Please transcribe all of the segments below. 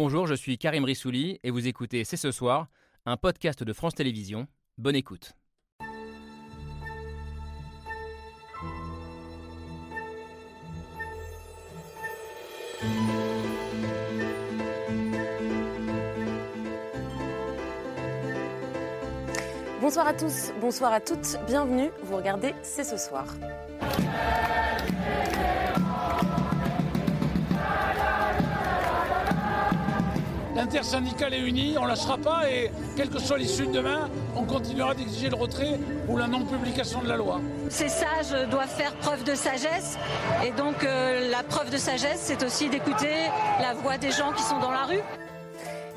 Bonjour, je suis Karim Rissouli et vous écoutez C'est ce soir, un podcast de France Télévisions. Bonne écoute. Bonsoir à tous, bonsoir à toutes, bienvenue, vous regardez C'est ce soir. L'intersyndicale est unie, on ne lâchera pas et quelle que soit l'issue de demain, on continuera d'exiger le retrait ou la non-publication de la loi. Ces sages doivent faire preuve de sagesse et donc euh, la preuve de sagesse, c'est aussi d'écouter la voix des gens qui sont dans la rue.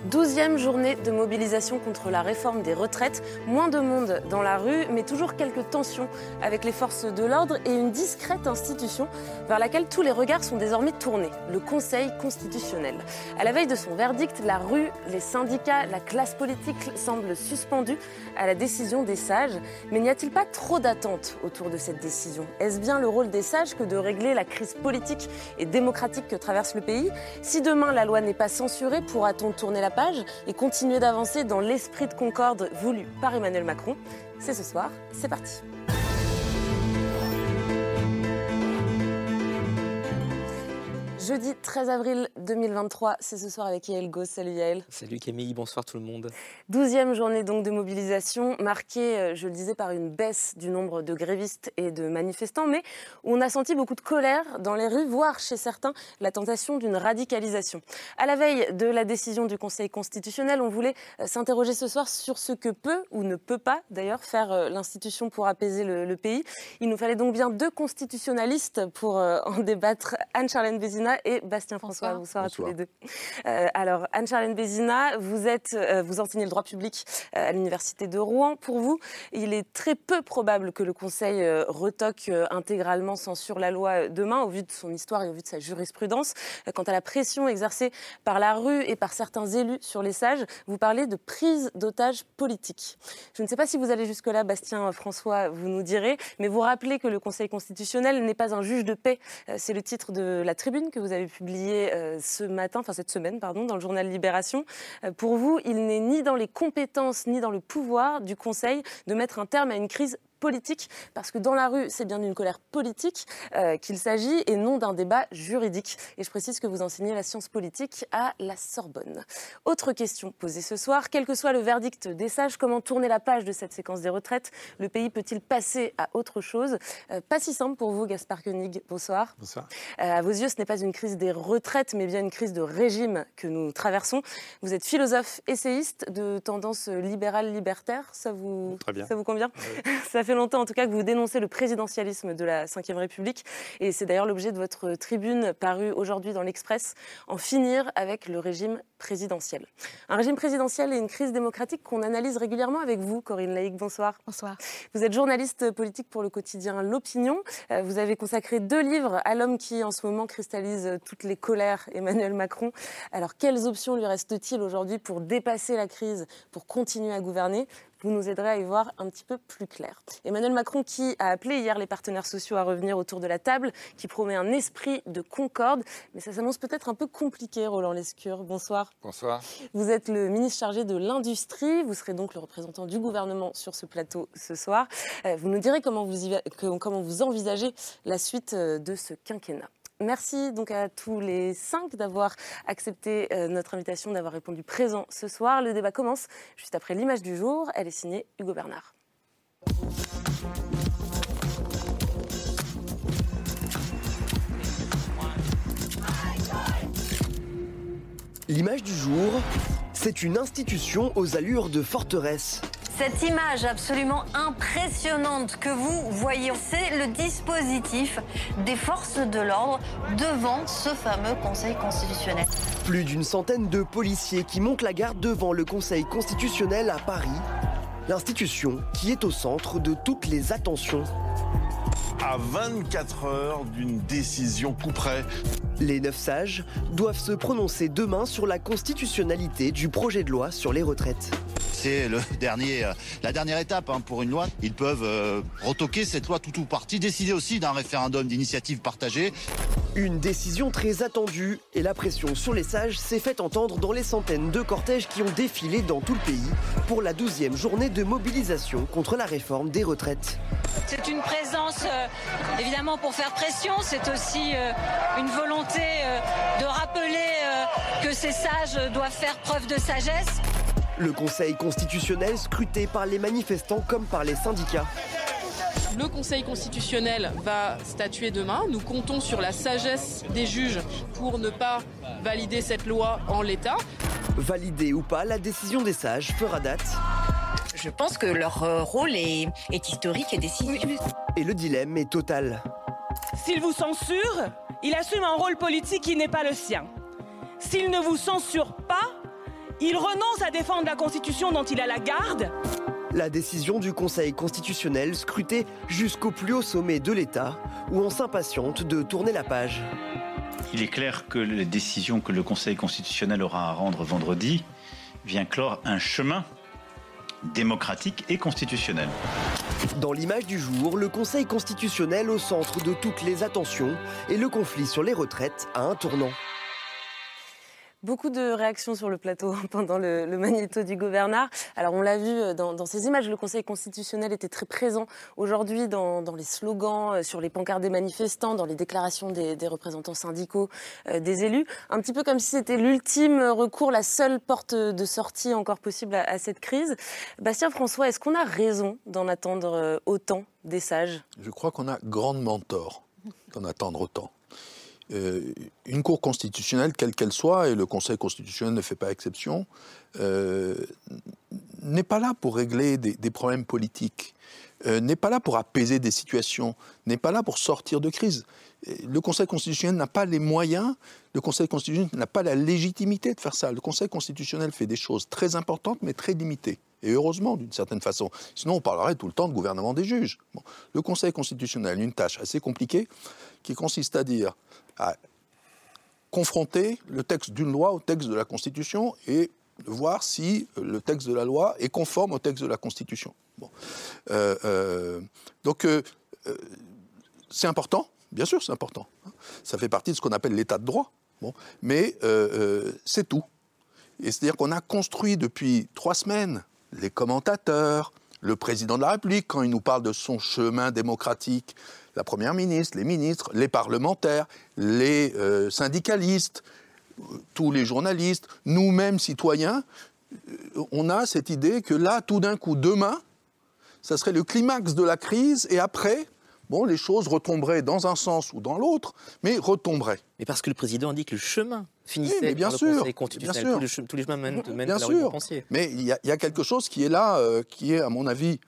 Douzième journée de mobilisation contre la réforme des retraites. Moins de monde dans la rue, mais toujours quelques tensions avec les forces de l'ordre et une discrète institution vers laquelle tous les regards sont désormais tournés, le Conseil constitutionnel. À la veille de son verdict, la rue, les syndicats, la classe politique semblent suspendus à la décision des sages. Mais n'y a-t-il pas trop d'attentes autour de cette décision? Est-ce bien le rôle des sages que de régler la crise politique et démocratique que traverse le pays? Si demain la loi n'est pas censurée, pourra-t-on tourner la et continuer d'avancer dans l'esprit de concorde voulu par Emmanuel Macron. C'est ce soir, c'est parti. Jeudi 13 avril 2023, c'est ce soir avec Yael Goss. Salut Yael. Salut Camille, bonsoir tout le monde. Douzième journée donc de mobilisation, marquée, euh, je le disais, par une baisse du nombre de grévistes et de manifestants, mais où on a senti beaucoup de colère dans les rues, voire chez certains la tentation d'une radicalisation. À la veille de la décision du Conseil constitutionnel, on voulait euh, s'interroger ce soir sur ce que peut ou ne peut pas d'ailleurs faire euh, l'institution pour apaiser le, le, pays. Il nous fallait donc bien deux constitutionnalistes pour en débattre, Anne-Charlène Bézina et Bastien François. Bonsoir, Bonsoir, à tous les deux. Euh, alors, Anne-Charlène Bézina, vous, êtes, euh, vous enseignez le droit public euh, à l'Université de Rouen. Pour vous, il est très peu probable que le Conseil euh, retoque euh, intégralement, censure la loi demain, au vu de son histoire et au vu de sa jurisprudence. Quant à la pression exercée par la rue et par certains élus sur les sages, vous parlez de prise d'otages politique. Je ne sais pas si vous allez jusque-là, Bastien François, vous nous direz, mais vous rappelez que le Conseil constitutionnel n'est pas un juge de paix. C'est le titre de la tribune que vous avez publié euh, ce matin, enfin cette semaine, pardon, dans le journal Libération. Euh, pour vous, il n'est ni dans les compétences ni dans le pouvoir du Conseil de mettre un terme à une crise politique, parce que dans la rue, c'est bien d'une colère politique euh, qu'il s'agit et non d'un débat juridique. Et je précise que vous enseignez la science politique à la Sorbonne. Autre question posée ce soir, quel que soit le verdict des sages, comment tourner la page de cette séquence des retraites? Le pays peut-il passer à autre chose? Euh, Pas si simple pour vous, Gaspard Koenig. Bonsoir. Bonsoir. Euh, à vos yeux, ce n'est pas une crise des retraites, mais bien une crise de régime que nous traversons. Vous êtes philosophe, essayiste de tendance libérale libertaire. Ça vous, Très bien. Ça vous convient? Oui. Ça fait longtemps en tout cas que vous dénoncez le présidentialisme de la Ve République et c'est d'ailleurs l'objet de votre tribune parue aujourd'hui dans l'Express, en finir avec le régime présidentiel. Un régime présidentiel et une crise démocratique qu'on analyse régulièrement avec vous, Corinne Laïc, bonsoir. Bonsoir. Vous êtes journaliste politique pour le quotidien L'Opinion. Euh, Vous avez consacré deux livres à l'homme qui en ce moment cristallise toutes les colères, Emmanuel Macron. Alors quelles options lui reste-t-il aujourd'hui pour dépasser la crise, pour continuer à gouverner? Vous nous aiderez à y voir un petit peu plus clair. Emmanuel Macron qui a appelé hier les partenaires sociaux à revenir autour de la table, qui promet un esprit de concorde, mais ça s'annonce peut-être un peu compliqué, Roland Lescure. Bonsoir. Bonsoir. Vous êtes le ministre chargé de l'industrie, vous serez donc le représentant du gouvernement sur ce plateau ce soir. Euh, Vous nous direz comment vous, y- comment vous envisagez la suite euh, de ce quinquennat. Merci donc à tous les cinq d'avoir accepté euh, notre invitation, d'avoir répondu présent ce soir. Le débat commence juste après l'image du jour. Elle est signée Hugo Bernard. L'image du jour, c'est une institution aux allures de forteresse. Cette image absolument impressionnante que vous voyez, c'est le dispositif des forces de l'ordre devant ce fameux Conseil constitutionnel. Plus d'une centaine de policiers qui montent la garde devant le Conseil constitutionnel à Paris. L'institution qui est au centre de toutes les attentions. à 24 heures d'une décision coup près. Les neuf sages doivent se prononcer demain sur la constitutionnalité du projet de loi sur les retraites. C'est le dernier, euh, la dernière étape hein, pour une loi. Ils peuvent euh, retoquer cette loi tout ou partie, décider aussi d'un référendum d'initiative partagée. Une décision très attendue et la pression sur les sages s'est fait entendre dans les centaines de cortèges qui ont défilé dans tout le pays pour la 12e journée de mobilisation contre la réforme des retraites. C'est une présence euh, évidemment pour faire pression, c'est aussi euh, une volonté euh, de rappeler que ces sages doivent faire preuve de sagesse. Le Conseil constitutionnel scruté par les manifestants comme par les syndicats. Le Conseil constitutionnel va statuer demain. Nous comptons sur la sagesse des juges pour ne pas valider cette loi en l'état. Validée ou pas, la décision des sages fera date. Je pense que leur euh, rôle est, est historique et décisif. Et le dilemme est total. S'il vous censure, il assume un rôle politique qui n'est pas le sien. S'il ne vous censure pas, il renonce à défendre la Constitution dont il a la garde. La décision du Conseil constitutionnel scrutée jusqu'au plus haut sommet de l'État, où on s'impatiente de tourner la page. Il est clair que la décision que le Conseil constitutionnel aura à rendre vendredi vient clore un chemin démocratique et constitutionnel. Dans l'image du jour, le Conseil constitutionnel au centre de toutes les attentions et le conflit sur les retraites à un tournant. Beaucoup de réactions sur le plateau pendant le, magnéto du gouverneur. Alors on l'a vu euh, dans, ces images, le Conseil constitutionnel était très présent aujourd'hui dans, les slogans, euh, sur les pancartes des manifestants, dans les déclarations des, représentants syndicaux, euh, des élus. Un petit peu comme si c'était l'ultime recours, la seule porte de sortie encore possible à, à cette crise. Bastien François, est-ce qu'on a raison d'en attendre autant des sages? Je crois qu'on a grandement tort d'en attendre autant. Euh, une Cour constitutionnelle, quelle qu'elle soit, et le Conseil constitutionnel ne fait pas exception, euh, n'est pas là pour régler des, problèmes politiques, euh, n'est pas là pour apaiser des situations, n'est pas là pour sortir de crise. Le Conseil constitutionnel n'a pas les moyens, le Conseil constitutionnel n'a pas la légitimité de faire ça. Le Conseil constitutionnel fait des choses très importantes, mais très limitées. Et heureusement, d'une certaine façon. Sinon, on parlerait tout le temps de gouvernement des juges. Le Conseil constitutionnel a une tâche assez compliquée qui consiste à dire à confronter le texte d'une loi au texte de la Constitution et voir si le texte de la loi est conforme au texte de la Constitution. Euh, euh, donc, euh, c'est important, bien sûr, c'est important. Ça fait partie de ce qu'on appelle l'état de droit. Bon. Mais c'est tout. Et c'est-à-dire qu'on a construit depuis trois semaines les commentateurs, le président de la République, quand il nous parle de son chemin démocratique, la Première ministre, les ministres, les parlementaires, les euh, syndicalistes, tous les journalistes, nous-mêmes citoyens, euh, on a cette idée que là, tout d'un coup, demain, ça serait le climax de la crise, et après, bon, les choses retomberaient dans un sens ou dans l'autre, mais retomberaient. Mais parce que le président dit que le chemin finissait bien par sûr, le Conseil constitutionnel. Bien sûr. Tous, les, chemins mènent, mènent bien à la sûr. Mais il y, a quelque chose qui est là, euh, qui est, à mon avis,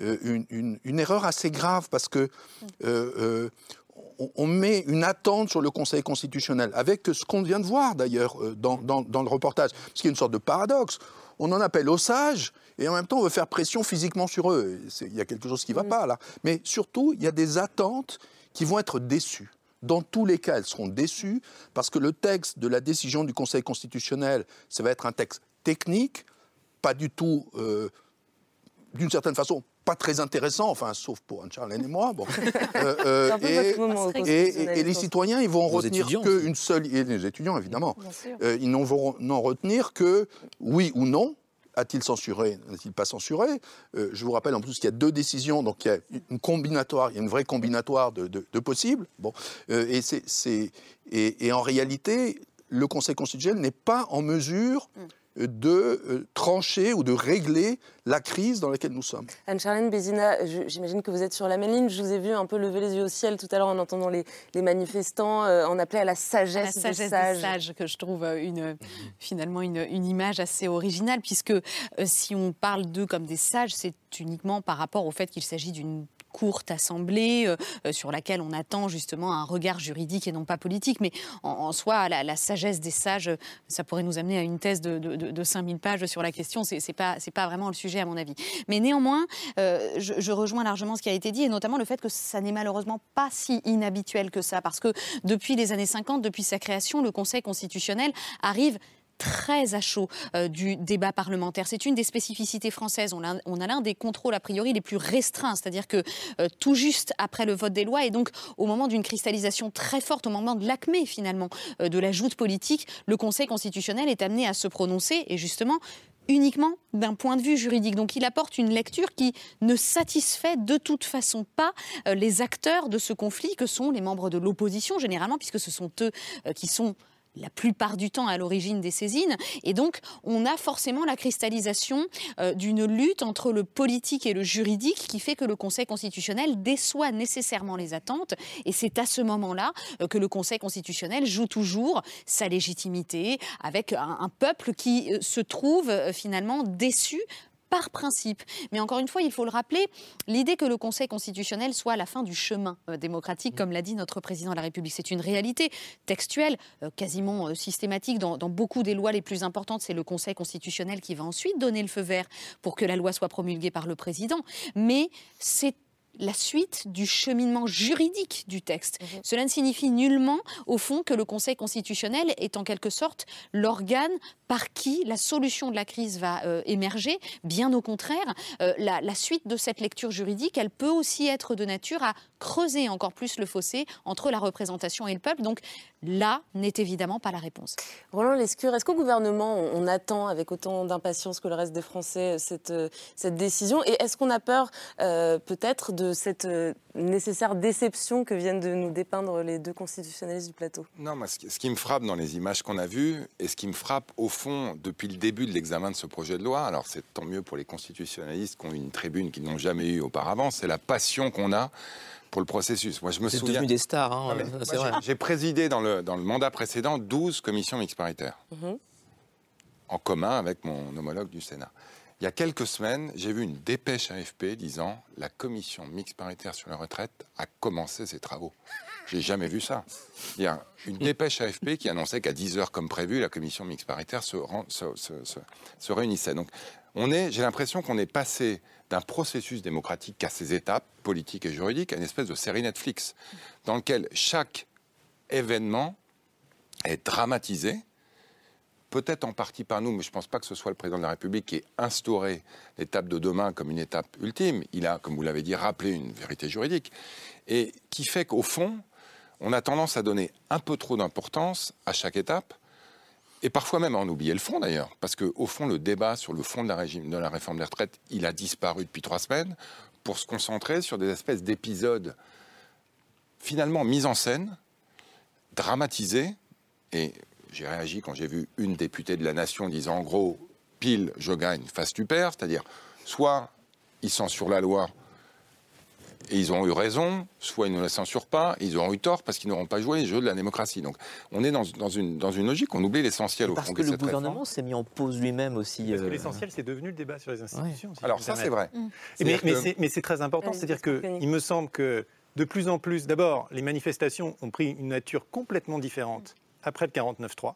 euh, une, erreur assez grave parce que euh, euh, on, met une attente sur le Conseil constitutionnel, avec ce qu'on vient de voir d'ailleurs dans, le reportage, ce qui est une sorte de paradoxe. On en appelle aux sages, et en même temps on veut faire pression physiquement sur eux. Il y a quelque chose qui ne va pas là. Mais surtout, il y a des attentes qui vont être déçues. Dans tous les cas, elles seront déçues parce que le texte de la décision du Conseil constitutionnel, ça va être un texte technique, pas du tout, d'une certaine façon, pas très intéressant, enfin, sauf pour Anne-Charlène et moi. Bon. Euh, euh, et, les citoyens, ils vont retenir qu'une seule. Et les étudiants, évidemment. Euh, ils n'en vont n'en retenir que oui ou non. A-t-il censuré N'a-t-il pas censuré? Je vous rappelle en plus qu'il y a deux décisions, donc il y a une combinatoire, il y a une vraie combinatoire de, de, possibles. Bon, et, c'est, et, en réalité, le Conseil constitutionnel n'est pas en mesure mm de euh, trancher ou de régler la crise dans laquelle nous sommes. Anne-Charlène Bézina, j'imagine que vous êtes sur la même ligne. Je vous ai vu un peu lever les yeux au ciel tout à l'heure en entendant les, manifestants euh, en appeler à la sagesse, la sagesse des, sages. que je trouve euh, une, finalement une, une, image assez originale, puisque si on parle d'eux comme des sages, c'est uniquement par rapport au fait qu'il s'agit d'une courte assemblée euh, euh, sur laquelle on attend justement un regard juridique et non pas politique. Mais en, soi, la, sagesse des sages, ça pourrait nous amener à une thèse de, de, 5000 pages sur la question. C'est pas, pas vraiment le sujet à mon avis. Mais néanmoins, euh, je, rejoins largement ce qui a été dit et notamment le fait que ça n'est malheureusement pas si inhabituel que ça. Parce que depuis les années 50, depuis sa création, le Conseil constitutionnel arrive très à chaud euh, du débat parlementaire. C'est une des spécificités françaises. On a, l'un des contrôles a priori les plus restreints, c'est-à-dire que euh, tout juste après le vote des lois et donc au moment d'une cristallisation très forte, au moment de l'acmé finalement euh, de la joute politique, le Conseil constitutionnel est amené à se prononcer et justement uniquement d'un point de vue juridique. Donc il apporte une lecture qui ne satisfait de toute façon pas les acteurs de ce conflit que sont les membres de l'opposition généralement, puisque ce sont eux qui sont la plupart du temps à l'origine des saisines. Et donc, on a forcément la cristallisation euh, d'une lutte entre le politique et le juridique qui fait que le Conseil constitutionnel déçoit nécessairement les attentes. Et c'est à ce moment-là euh, que le Conseil constitutionnel joue toujours sa légitimité avec un peuple qui euh, se trouve finalement déçu par principe. Mais encore une fois, il faut le rappeler, l'idée que le Conseil constitutionnel soit à la fin du chemin euh, démocratique, comme l'a dit notre président de la République, c'est une réalité textuelle, euh, quasiment euh, systématique. Dans, dans, beaucoup des lois les plus importantes, c'est le Conseil constitutionnel qui va ensuite donner le feu vert pour que la loi soit promulguée par le président. Mais c'est la suite du cheminement juridique du texte. Mhm. Cela ne signifie nullement, au fond, que le Conseil constitutionnel est en quelque sorte l'organe par qui la solution de la crise va euh, émerger. Bien au contraire, euh, la, la, suite de cette lecture juridique, elle peut aussi être de nature à creuser encore plus le fossé entre la représentation et le peuple. Donc là n'est évidemment pas la réponse. Roland Lescure, est-ce qu'au gouvernement, on attend avec autant d'impatience que le reste des Français cette, euh, cette décision? Et est-ce qu'on a peur peut-être de cette euh, nécessaire déception que viennent de nous dépeindre les deux constitutionnalistes du plateau Non, ce qui me frappe dans les images qu'on a vues, et ce qui me frappe au fond depuis le début de l'examen de ce projet de loi, alors c'est tant mieux pour les constitutionnalistes qui ont une tribune qu'ils n'ont jamais eue auparavant, c'est la passion qu'on a pour le processus. Moi, je me souviens. devenu des stars, hein, c'est vrai. J'ai présidé dans le, dans le mandat précédent 12 commissions mixtes paritaires, mhm. en commun avec mon homologue du Sénat. Il y a quelques semaines, j'ai vu une dépêche AFP disant la commission mixte paritaire sur la retraite a commencé ses travaux. J'ai jamais vu ça. Il y a une dépêche AFP qui annonçait qu'à 10 heures comme prévu, la commission mixte paritaire se, réunissait. Donc, on est, j'ai l'impression qu'on est passé d'un processus démocratique à ses étapes politiques et juridiques à une espèce de série Netflix dans lequel chaque événement est dramatisé peut-être en partie par nous, mais je ne pense pas que ce soit le président de la République qui ait instauré l'étape de demain comme une étape ultime. Il a, comme vous l'avez dit, rappelé une vérité juridique, et qui fait qu'au fond, on a tendance à donner un peu trop d'importance à chaque étape, et parfois même à en oublier le fond d'ailleurs, parce qu'au fond, le débat sur le fond de la, régime, de la réforme des retraites, il a disparu depuis trois semaines, pour se concentrer sur des espèces d'épisodes finalement mis en scène, dramatisés, et j'ai réagi quand j'ai vu une députée de la Nation disant en gros, pile, je gagne, face tu perds, c'est-à-dire soit ils censurent la loi et ils ont eu raison, soit ils ne la censurent pas, ils auront eu tort parce qu'ils n'auront pas joué les jeux de la démocratie. Donc on est dans, une, dans une logique, on oublie l'essentiel au parce fond que le gouvernement s'est mis en pause lui-même aussi. Parce que euh, l'essentiel, c'est devenu le débat sur les institutions. Alors ça, c'est vrai. Mmh. Mais, c'est très important, c'est-à-dire qu'il me semble que de plus en plus, d'abord, les manifestations ont pris une nature complètement différente après le 49-3.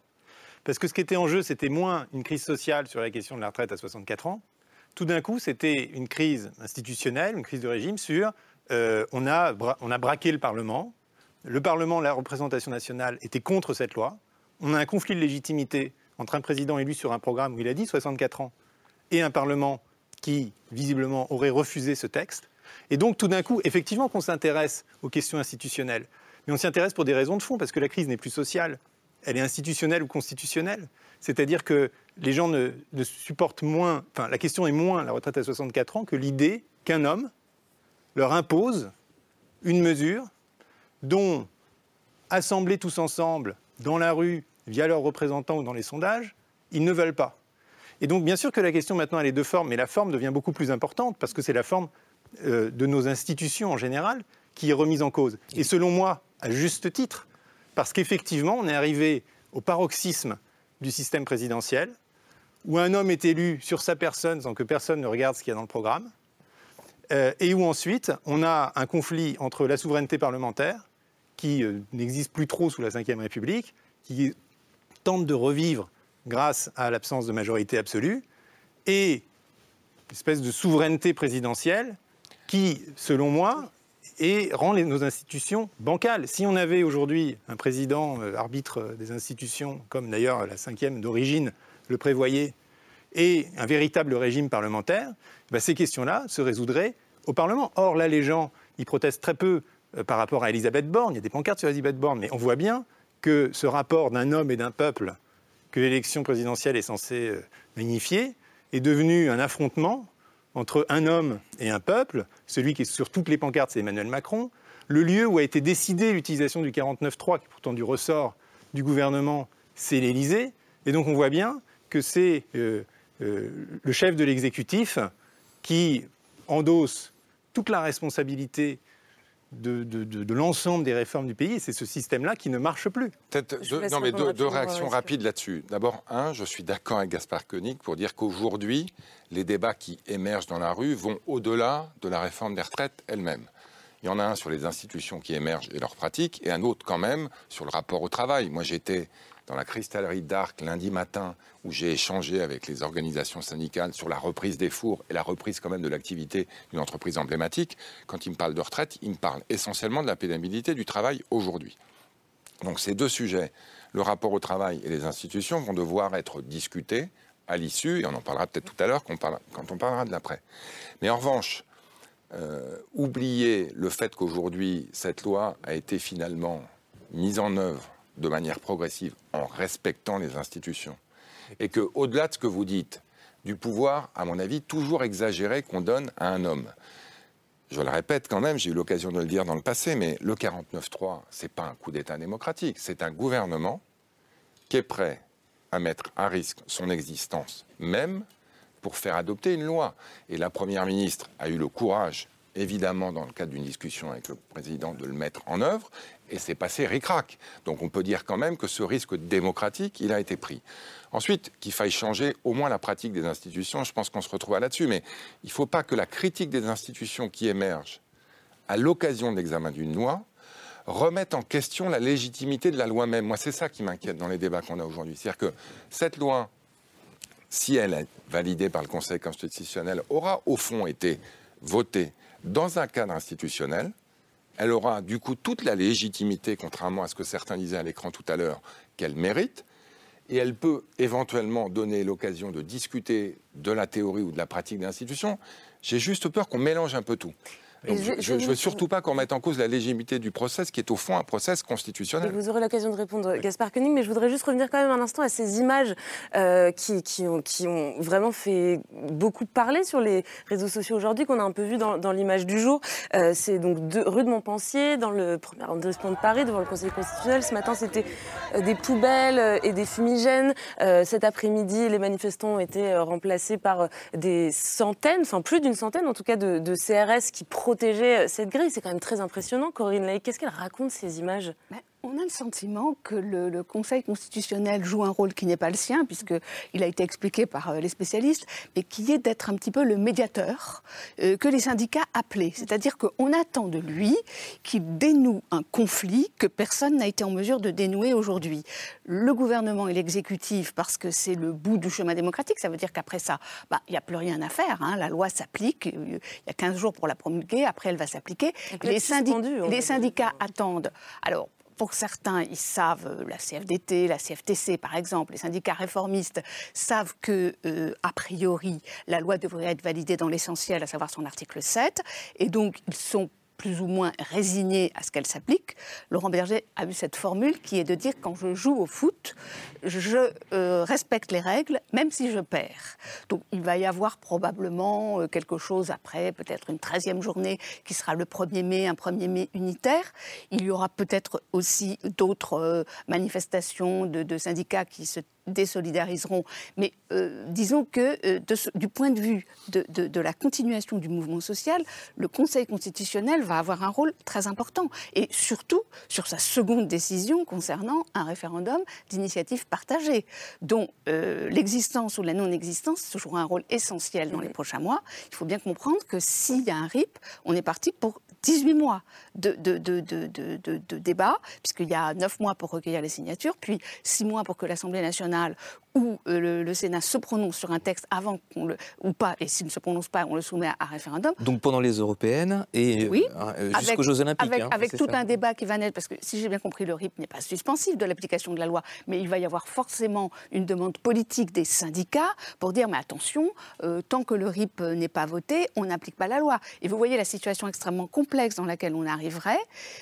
Parce que ce qui était en jeu, c'était moins une crise sociale sur la question de la retraite à 64 ans. Tout d'un coup, c'était une crise institutionnelle, une crise de régime sur euh, on, a on a braqué le Parlement. Le Parlement, la représentation nationale, était contre cette loi. On a un conflit de légitimité entre un président élu sur un programme où il a dit 64 ans et un Parlement qui, visiblement, aurait refusé ce texte. Et donc, tout d'un coup, effectivement qu'on s'intéresse aux questions institutionnelles, mais on s'y intéresse pour des raisons de fond, parce que la crise n'est plus sociale, elle est institutionnelle ou constitutionnelle. C'est-à-dire que les gens ne, supportent moins, enfin la question est moins la retraite à 64 ans que l'idée qu'un homme leur impose une mesure dont, assemblés tous ensemble dans la rue, via leurs représentants ou dans les sondages, ils ne veulent pas. Et donc bien sûr que la question maintenant elle est de forme, mais la forme devient beaucoup plus importante parce que c'est la forme euh, de nos institutions en général qui est remise en cause. Et selon moi, à juste titre, parce qu'effectivement, on est arrivé au paroxysme du système présidentiel, où un homme est élu sur sa personne sans que personne ne regarde ce qu'il y a dans le programme, euh, et où ensuite on a un conflit entre la souveraineté parlementaire, qui euh, n'existe plus trop sous la Ve République, qui tente de revivre grâce à l'absence de majorité absolue, et une espèce de souveraineté présidentielle qui, selon moi, et rend nos institutions bancales. Si on avait aujourd'hui un président euh, arbitre des institutions, comme d'ailleurs la cinquième d'origine le prévoyait, et un véritable régime parlementaire, bah, ces questions-là se résoudraient au Parlement. Or, là, les gens, protestent très peu euh, par rapport à Elisabeth Borne. Il y a des pancartes sur Elisabeth Borne, mais on voit bien que ce rapport d'un homme et d'un peuple que l'élection présidentielle est censée euh, magnifier est devenu un affrontement entre un homme et un peuple. Celui qui est sur toutes les pancartes, c'est Emmanuel Macron. Le lieu où a été décidée l'utilisation du 49.3, qui est pourtant du ressort du gouvernement, c'est l'Élysée. Et donc on voit bien que c'est euh, le chef de l'exécutif qui endosse toute la responsabilité de, l'ensemble des réformes du pays. Et c'est ce système-là qui ne marche plus. Peut-être deux, non, mais deux, réactions rapides là-dessus. D'abord, un, je suis d'accord avec Gaspard Koenig pour dire qu'aujourd'hui, les débats qui émergent dans la rue vont au-delà de la réforme des retraites elle-même. Il y en a un sur les institutions qui émergent et leurs pratiques, et un autre quand même sur le rapport au travail. Moi, j'étais dans la cristallerie d'Arc lundi matin, où j'ai échangé avec les organisations syndicales sur la reprise des fours et la reprise quand même de l'activité d'une entreprise emblématique. Quand ils me parlent de retraite, ils me parlent essentiellement de la pénibilité du travail aujourd'hui. Donc ces deux sujets, le rapport au travail et les institutions, vont devoir être discutés à l'issue, et on en parlera peut-être tout à l'heure quand on parlera de l'après. Mais en revanche, euh, oublier le fait qu'aujourd'hui, cette loi a été finalement mise en œuvre de manière progressive en respectant les institutions. Et que, au-delà de ce que vous dites, du pouvoir, à mon avis, toujours exagéré qu'on donne à un homme. Je le répète quand même, j'ai eu l'occasion de le dire dans le passé, mais le 49-3, ce n'est pas un coup d'État démocratique, c'est un gouvernement qui est prêt à mettre à risque son existence même pour faire adopter une loi. Et la Première ministre a eu le courage, évidemment, dans le cadre d'une discussion avec le président, de le mettre en œuvre et c'est passé ric-rac. Donc on peut dire quand même que ce risque démocratique, il a été pris. Ensuite, qu'il faille changer au moins la pratique des institutions, je pense qu'on se retrouve là-dessus, mais il ne faut pas que la critique des institutions qui émerge à l'occasion de l'examen d'une loi remette en question la légitimité de la loi même. Moi, c'est ça qui m'inquiète dans les débats qu'on a aujourd'hui. C'est-à-dire que cette loi, si elle est validée par le Conseil constitutionnel, aura au fond été votée dans un cadre institutionnel, elle aura du coup toute la légitimité, contrairement à ce que certains disaient à l'écran tout à l'heure, qu'elle mérite. Et elle peut éventuellement donner l'occasion de discuter de la théorie ou de la pratique de l'institution. J'ai juste peur qu'on mélange un peu tout je ne veux surtout pas qu'on mette en cause la légitimité du process, qui est au fond un process constitutionnel. vous aurez l'occasion de répondre, Gaspard Koenig, mais je voudrais juste revenir quand même un instant à ces images euh, qui, qui, ont, qui, ont, vraiment fait beaucoup parler sur les réseaux sociaux aujourd'hui, qu'on a un peu vu dans, l'image du jour. Euh, c'est donc rue de Montpensier, dans le premier arrondissement de Paris, devant le Conseil constitutionnel. Ce matin, c'était euh, des poubelles et des fumigènes. cet après-midi, les manifestants ont été remplacés par des centaines, enfin plus d'une centaine en tout cas, de, de CRS qui protègent protéger euh, cette grille. C'est quand même très impressionnant, Corinne Lay. Qu'est-ce qu'elle raconte, ces images? On a le sentiment que le, Conseil constitutionnel joue un rôle qui n'est pas le sien, puisqu'il a été expliqué par euh, les spécialistes, mais qui est d'être un petit peu le médiateur euh, que les syndicats appelaient. C'est-à-dire qu'on attend de lui qu'il dénoue un conflit que personne n'a été en mesure de dénouer aujourd'hui. Le gouvernement et l'exécutif, parce que c'est le bout du chemin démocratique, ça veut dire qu'après ça, bah, il n'y a plus rien à faire. Hein. La loi s'applique, il y a 15 jours pour la promulguer, après elle va s'appliquer. Les, les syndicats attendent. Alors, pour certains, ils savent, euh, la CFDT, la CFTC par exemple, les syndicats réformistes savent que, euh, a priori, la loi devrait être validée dans l'essentiel, à savoir son article 7, et donc ils sont plus ou moins résigné à ce qu'elle s'applique, Laurent Berger a eu cette formule qui est de dire quand je joue au foot, je euh, respecte les règles, même si je perds. Donc il va y avoir probablement euh, quelque chose après, peut-être une 13e journée qui sera le 1er mai, un 1er mai unitaire. Il y aura peut-être aussi d'autres euh, manifestations de, de, syndicats qui se désolidariseront. Mais euh, disons que euh, du point de vue de, la continuation du mouvement social, le Conseil constitutionnel va avoir un rôle très important. Et surtout sur sa seconde décision concernant un référendum d'initiative partagée, dont euh, l'existence ou la non-existence jouera un rôle essentiel dans les prochains mois. Il faut bien comprendre que s'il y a un RIP, on est parti pour 18 mois de, débat, puisqu'il y a 9 mois pour recueillir les signatures, puis 6 mois pour que l'Assemblée nationale où le, Sénat se prononce sur un texte avant qu'on le ou pas, et s'il ne se prononce pas, on le soumet à, référendum. Donc pendant les européennes et oui, jusqu'aux Jeux Olympiques. Avec, hein, avec tout un débat qui va naître, parce que si j'ai bien compris, le RIP n'est pas suspensif de l'application de la loi, mais il va y avoir forcément une demande politique des syndicats pour dire mais attention, tant que le RIP n'est pas voté, on n'applique pas la loi. Et vous voyez la situation extrêmement complexe dans laquelle on arriverait,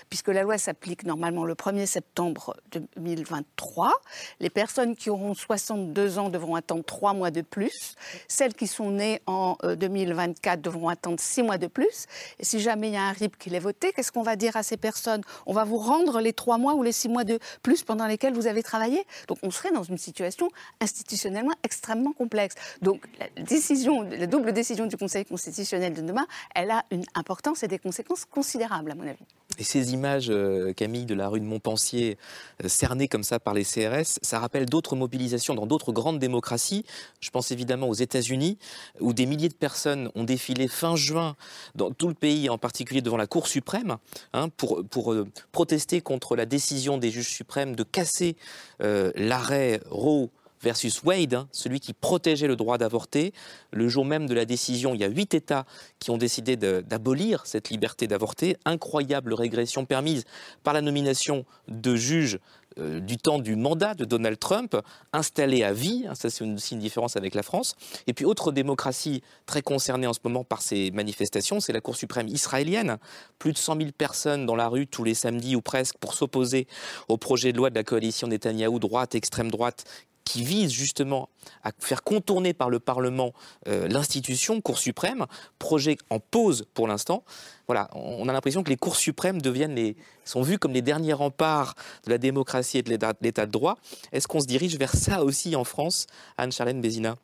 puisque la loi s'applique normalement le 1er septembre 2023. Les personnes qui auront 62 ans devront attendre 3 mois de plus. Celles qui sont nées en 2024 euh, devront attendre 6 mois de plus. Et si jamais il y a un RIP qui est voté, qu'est-ce qu'on va dire à ces personnes? On va vous rendre les 3 mois ou les 6 mois de plus pendant lesquels vous avez travaillé? Donc on serait dans une situation institutionnellement extrêmement complexe. Donc la décision, la double décision du Conseil constitutionnel de demain, elle a une importance et des conséquences considérables à mon avis. Et ces images, euh, Camille, de la rue de Montpensier, euh, cernées comme ça par les CRS, ça rappelle d'autres mobilisations dans d'autres grandes démocraties. Je pense évidemment aux États-Unis, où des milliers de personnes ont défilé fin juin dans tout le pays, en particulier devant la Cour suprême, hein, pour, euh, protester contre la décision des juges suprêmes de casser l'arrêt Roe versus Wade, hein, celui qui protégeait le droit d'avorter. Le jour même de la décision, il y a huit États qui ont décidé d'abolir cette liberté d'avorter. Incroyable régression permise par la nomination de juges euh, du temps du mandat de Donald Trump, installés à vie, hein, ça c'est aussi une différence avec la France. Et puis autre démocratie très concernée en ce moment par ces manifestations, c'est la Cour suprême israélienne. Plus de 100 000 personnes dans la rue tous les samedis ou presque pour s'opposer au projet de loi de la coalition Netanyahou droite, extrême droite, qui vise justement à faire contourner par le Parlement euh, l'institution, Cour suprême, projet en pause pour l'instant. Voilà, on a l'impression que les cours suprêmes deviennent les, sont vus comme les derniers remparts de la démocratie et de l'état de droit. Est-ce qu'on se dirige vers ça aussi en France, Anne-Charlène Bézina?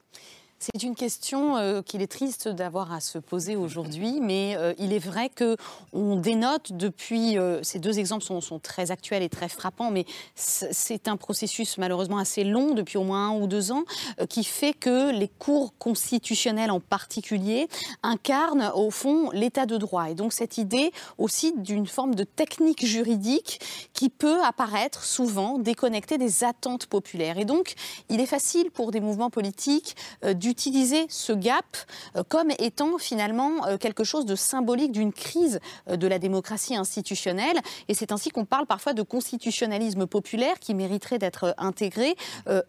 C'est une question euh, qu'il est triste d'avoir à se poser aujourd'hui, mais euh, il est vrai que on dénote depuis. Euh, ces deux exemples sont, très actuels et très frappants, mais c'est un processus malheureusement assez long depuis au moins un ou deux ans qui fait que les cours constitutionnels en particulier incarnent au fond l'état de droit et donc cette idée aussi d'une forme de technique juridique qui peut apparaître souvent déconnectée des attentes populaires. Et donc il est facile pour des mouvements politiques d'utiliser ce gap euh, comme étant finalement euh, quelque chose de symbolique d'une crise euh, de la démocratie institutionnelle. Et c'est ainsi qu'on parle parfois de constitutionnalisme populaire qui mériterait d'être intégré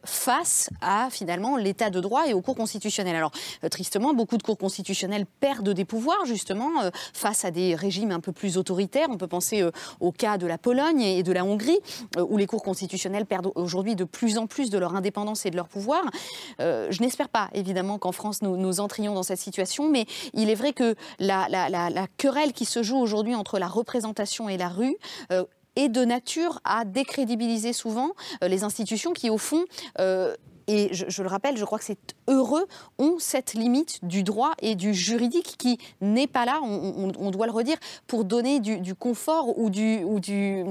face à finalement l'état de droit et aux cours constitutionnels. Alors tristement, beaucoup de cours constitutionnels perdent des pouvoirs justement face à des régimes un peu plus autoritaires. On peut penser au cas de la Pologne et de la Hongrie, où les cours constitutionnels perdent aujourd'hui de plus en plus de leur indépendance et de leur pouvoir. je n'espère pas, évidemment, évidemment qu'en France, nous, entrions dans cette situation, mais il est vrai que la, querelle qui se joue aujourd'hui entre la représentation et la rue euh, est de nature à décrédibiliser souvent euh, les institutions qui, au fond, euh, et je, le rappelle, je crois que c'est heureux, ont cette limite du droit et du juridique qui n'est pas là, on, doit le redire, pour donner du, confort ou du, ou, du,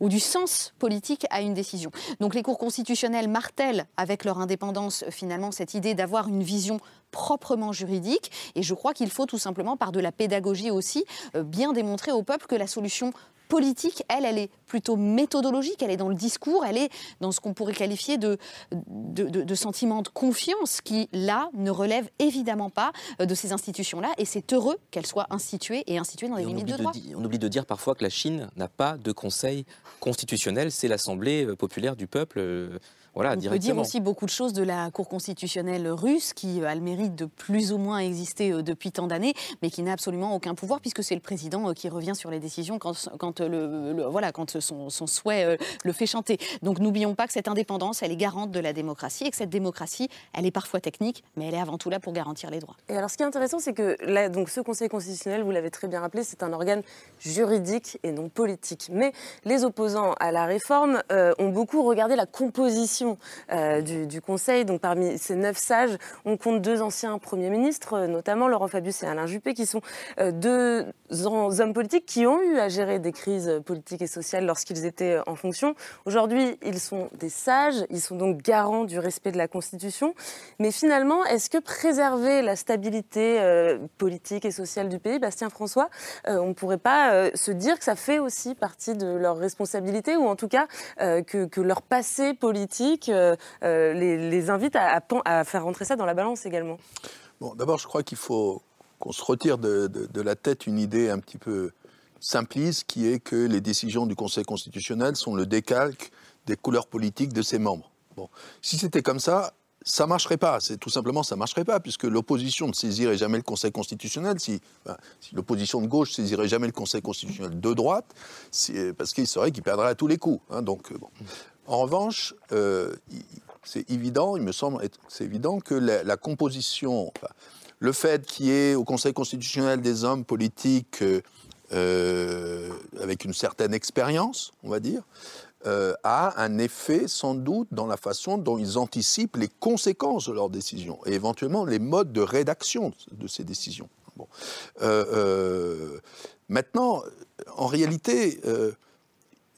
ou du sens politique à une décision. Donc les cours constitutionnels martèlent avec leur indépendance finalement cette idée d'avoir une vision proprement juridique. Et je crois qu'il faut tout simplement, par de la pédagogie aussi, euh, bien démontrer au peuple que la solution politique, elle, elle est plutôt méthodologique, elle est dans le discours, elle est dans ce qu'on pourrait qualifier de, de, de, sentiment de confiance qui, là, ne relève évidemment pas euh, de ces institutions-là. Et c'est heureux qu'elles soient instituées et instituées dans les limites de droit. on oublie de dire parfois que la Chine n'a pas de conseil constitutionnel, c'est l'Assemblée euh, populaire du peuple. Euh, on peut dire aussi beaucoup de choses de la Cour constitutionnelle russe, qui euh, a le mérite de plus ou moins exister euh, depuis tant d'années, mais qui n'a absolument aucun pouvoir, puisque c'est le président euh, qui revient sur les décisions quand, quand, le, voilà, quand son, souhait le fait chanter. Donc n'oublions pas que cette indépendance, elle est garante de la démocratie, et que cette démocratie, elle est parfois technique, mais elle est avant tout là pour garantir les droits. Et alors ce qui est intéressant, c'est que là, donc, ce Conseil constitutionnel, vous l'avez très bien rappelé, c'est un organe juridique et non politique. Mais les opposants à la réforme ont beaucoup regardé la composition euh, du, Conseil. Donc parmi ces neuf sages, on compte deux anciens premiers ministres, euh, notamment Laurent Fabius et Alain Juppé, qui sont euh, deux hommes politiques qui ont eu à gérer des crises politiques et sociales lorsqu'ils étaient en fonction. Aujourd'hui, ils sont des sages, ils sont donc garants du respect de la Constitution. Mais finalement, est-ce que préserver la stabilité politique et sociale du pays, Bastien François, on ne pourrait pas se dire que ça fait aussi partie de leur responsabilité, ou en tout cas que, que leur passé politique public les, invite à, faire rentrer ça dans la balance également Bon, d'abord, je crois qu'il faut qu'on se retire de, la tête une idée un petit peu simpliste, qui est que les décisions du Conseil constitutionnel sont le décalque des couleurs politiques de ses membres. Bon, si c'était comme ça, ça marcherait pas. C'est tout simplement ça marcherait pas, puisque l'opposition ne saisirait jamais le Conseil constitutionnel. Si, si l'opposition de gauche saisirait jamais le Conseil constitutionnel de droite, parce qu'il saurait qu'il perdrait à tous les coups. Hein, donc, bon. En revanche, euh, c'est évident, il me semble, c'est évident que la, composition, le fait qu'il y ait au Conseil constitutionnel des hommes politiques euh, euh, avec une certaine expérience, on va dire, a un effet sans doute dans la façon dont ils anticipent les conséquences de leurs décisions et éventuellement les modes de rédaction de ces décisions. Maintenant, en réalité,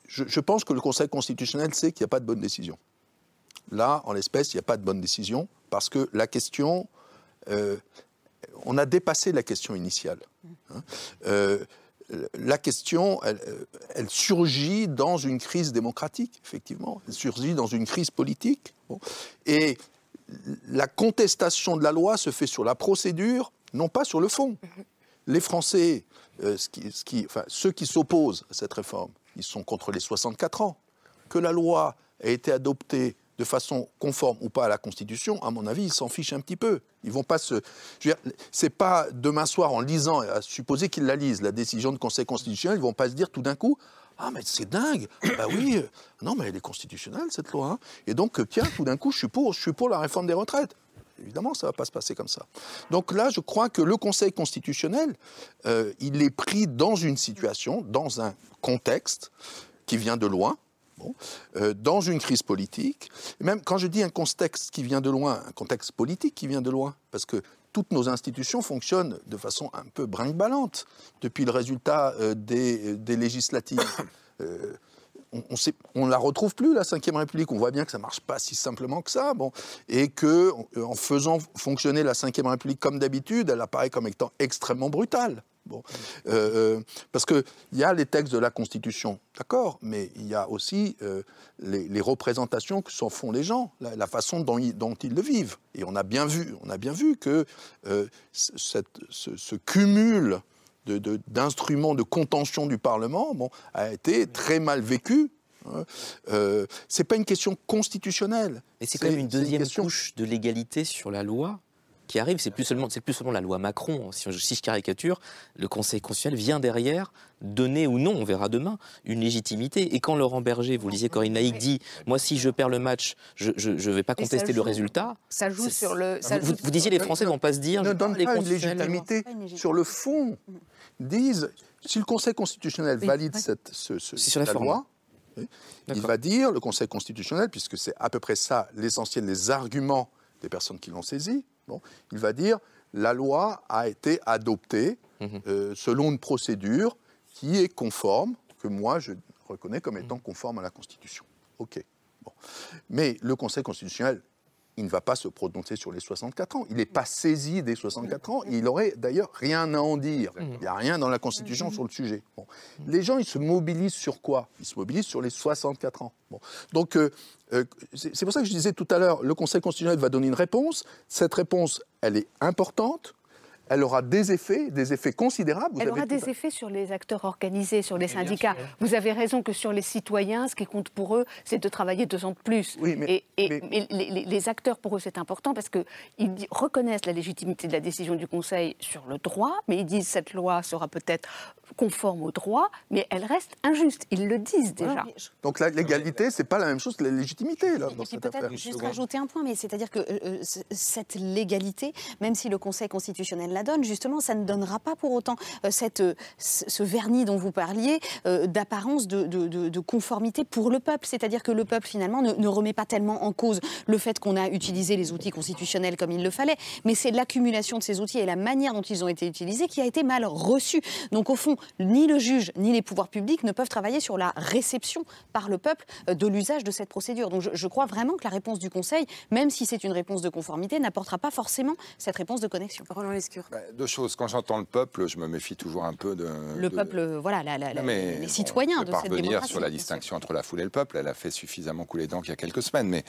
je, pense que le Conseil constitutionnel sait qu'il n'y a pas de bonne décision. Là, en l'espèce, il n'y a pas de bonne décision parce que la question, euh, on a dépassé la question initiale. Hein. Euh, la question, elle, surgit dans une crise démocratique, effectivement. Elle surgit dans une crise politique. Et la contestation de la loi se fait sur la procédure, non pas sur le fond. Les Français, euh, ceux qui s'opposent à cette réforme, ils sont contre les 64 ans. Que la loi ait été adoptée de façon conforme ou pas à la Constitution, à mon avis, ils s'en fichent un petit peu. Ils vont pas se. C'est pas demain soir en lisant, à supposer qu'ils la lisent, la décision du Conseil constitutionnel, ils vont pas se dire tout d'un coup. Ah, mais c'est dingue Bah oui, euh, non, mais elle est constitutionnelle, cette loi. Hein. Et donc, euh, tiens, tout d'un coup, je suis, pour, je suis pour la réforme des retraites. Évidemment, ça ne va pas se passer comme ça. Donc là, je crois que le Conseil constitutionnel, euh, il est pris dans une situation, dans un contexte qui vient de loin, euh, dans une crise politique. Et même quand je dis un contexte qui vient de loin, un contexte politique qui vient de loin, parce que toutes nos institutions fonctionnent de façon un peu brinque-ballante depuis le résultat euh, des, législatives. on, ne la retrouve plus, la Ve République. On voit bien que ça marche pas si simplement que ça. Bon. Et que, en faisant fonctionner la Ve République comme d'habitude, elle apparaît comme étant extrêmement brutale. Bon. Euh, euh, parce qu'il y a les textes de la Constitution, d'accord, mais il y a aussi euh, les, représentations que s'en font les gens, la, façon dont ils, le vivent. Et on a bien vu, on a bien vu que cette, ce, cumul d'instruments de, contention du Parlement bon, a été très mal vécu hein. Euh, c'est pas une question constitutionnelle. Mais c'est quand même une deuxième couche de l'égalité sur la loi qui arrive, c'est plus seulement, c'est plus seulement la loi Macron. Si je, caricature, le Conseil constitutionnel vient derrière donner ou non, on verra demain, une légitimité. Et quand Laurent Berger, vous lisez Corinne Naïk dit, moi si je perds le match, je ne vais pas contester le résultat. Ça joue sur le. vous, disiez les Français ne vont pas se dire. Ne donne pas une légitimité sur le fond. Disent, si le Conseil constitutionnel valide cette, ce, sur la loi, il va dire, le Conseil constitutionnel, puisque c'est à peu près ça l'essentiel des arguments des personnes qui l'ont saisi, bon, il va dire la loi a été adoptée mhm. euh, selon une procédure qui est conforme, que moi je reconnais comme étant conforme à la Constitution. OK. Bon. Mais le Conseil constitutionnel il ne va pas se prononcer sur les 64 ans. Il n'est pas saisi des 64 ans. Il aurait d'ailleurs rien à en dire. Il n'y a rien dans la Constitution sur le sujet. Les gens, ils se mobilisent sur quoi? Ils se mobilisent sur les 64 ans. Donc, euh, euh, c'est pour ça que je disais tout à l'heure, le Conseil constitutionnel va donner une réponse. Cette réponse, elle est importante elle aura des effets, des effets considérables. elle aura des effets sur les acteurs organisés, sur les syndicats. Vous avez raison que sur les citoyens, ce qui compte pour eux, c'est de travailler deux ans de plus. et, les, acteurs, pour eux, c'est important parce qu'ils reconnaissent la légitimité de la décision du Conseil sur le droit, mais ils disent cette loi sera peut-être conforme au droit, mais elle reste injuste. Ils le disent déjà. Donc la légalité, c'est pas la même chose que la légitimité là, dans cette affaire. Juste rajouter un point, mais c'est-à-dire que euh, euh, cette légalité, même si le Conseil constitutionnel la donne, justement, ça ne donnera pas pour autant euh, cette, ce vernis dont vous parliez d'apparence de, de, conformité pour le peuple. C'est-à-dire que le peuple, finalement, ne, ne, remet pas tellement en cause le fait qu'on a utilisé les outils constitutionnels comme il le fallait, mais c'est l'accumulation de ces outils et la manière dont ils ont été utilisés qui a été mal reçue. Donc, au fond, ni le juge ni les pouvoirs publics ne peuvent travailler sur la réception par le peuple euh, de l'usage de cette procédure. Donc je, crois vraiment que la réponse du Conseil, même si c'est une réponse de conformité, n'apportera pas forcément cette réponse de connexion. Roland. Bah, deux choses. Quand j'entends le peuple, je me méfie toujours un peu de. Le de- peuple, voilà, la- la- Mais les citoyens de pas cette démocratie. sur la distinction entre la foule et le peuple. Elle a fait suffisamment couler d'encre il y a quelques semaines. Mais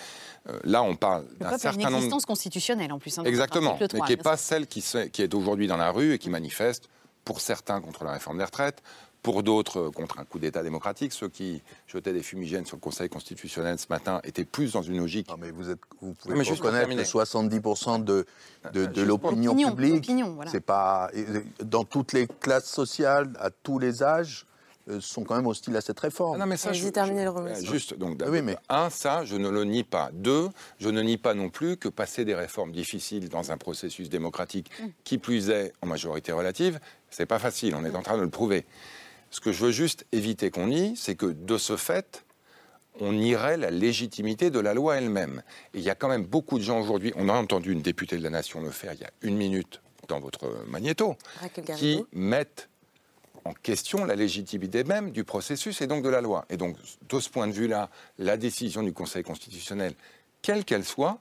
euh, là, on parle Le d'un une certain nombre. existence constitutionnelle en plus. hein, Exactement, mais 3, qui n'est pas celle qui, se- qui est aujourd'hui dans la rue et qui manifeste, pour certains, contre la réforme des retraites, pour d'autres, euh, contre un coup d'État démocratique. Ceux qui jetaient des fumigènes sur le Conseil constitutionnel ce matin étaient plus dans une logique. mais vous, êtes, vous pouvez mais juste pour reconnaître terminer. que 70% de, de, de Juste l'opinion Opinion, publique, opinion, voilà. c'est pas dans toutes les classes sociales, à tous les âges, euh, sont quand même hostiles à cette réforme. Ah non, mais ça, je- je- Juste, donc, oui, mais un, ça, je ne le nie pas. Deux, je ne nie pas non plus que passer des réformes difficiles dans un processus démocratique, Mm. qui plus est en majorité relative, c'est pas facile. On est en train de le prouver. Ce que je veux juste éviter qu'on nie, c'est que de ce fait, on nierait la légitimité de la loi elle-même. Et il y a quand même beaucoup de gens aujourd'hui, on a entendu une députée de la Nation le faire il y a une minute dans votre magnéto, qui mettent en question la légitimité même du processus et donc de la loi. Et donc, de ce point de vue-là, la décision du Conseil constitutionnel, quelle qu'elle soit,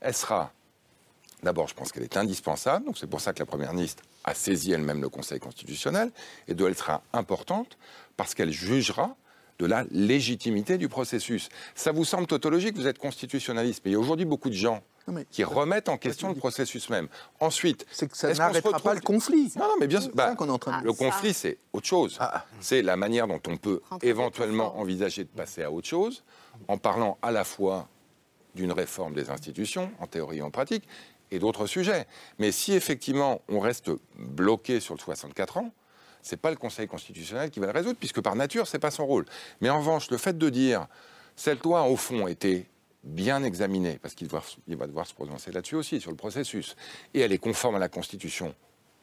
elle sera, d'abord, je pense qu'elle est indispensable, donc c'est pour ça que la Première ministre a saisi elle-même le Conseil constitutionnel, et deux, elle sera importante parce qu'elle jugera de la légitimité du processus. Ça vous semble tautologique, vous êtes constitutionnaliste, mais il y a aujourd'hui beaucoup de gens qui remettent en question le processus même. Ensuite, c'est que ça est-ce qu'on se n'arrêtera pas le conflit. Non, non, mais bien sûr. bah, qu'on de le conflit, c'est autre chose. C'est la manière dont on peut éventuellement envisager de passer à autre chose, en parlant à la fois d'une réforme des institutions, en théorie et en pratique, et d'autres sujets. Mais si effectivement on reste bloqué sur le 64 ans, c'est pas le Conseil constitutionnel qui va le résoudre, puisque par nature, c'est pas son rôle. Mais en revanche, le fait de dire cette loi, au fond, était bien examinée, parce qu'il va, devoir se prononcer là-dessus aussi, sur le processus, et elle est conforme à la Constitution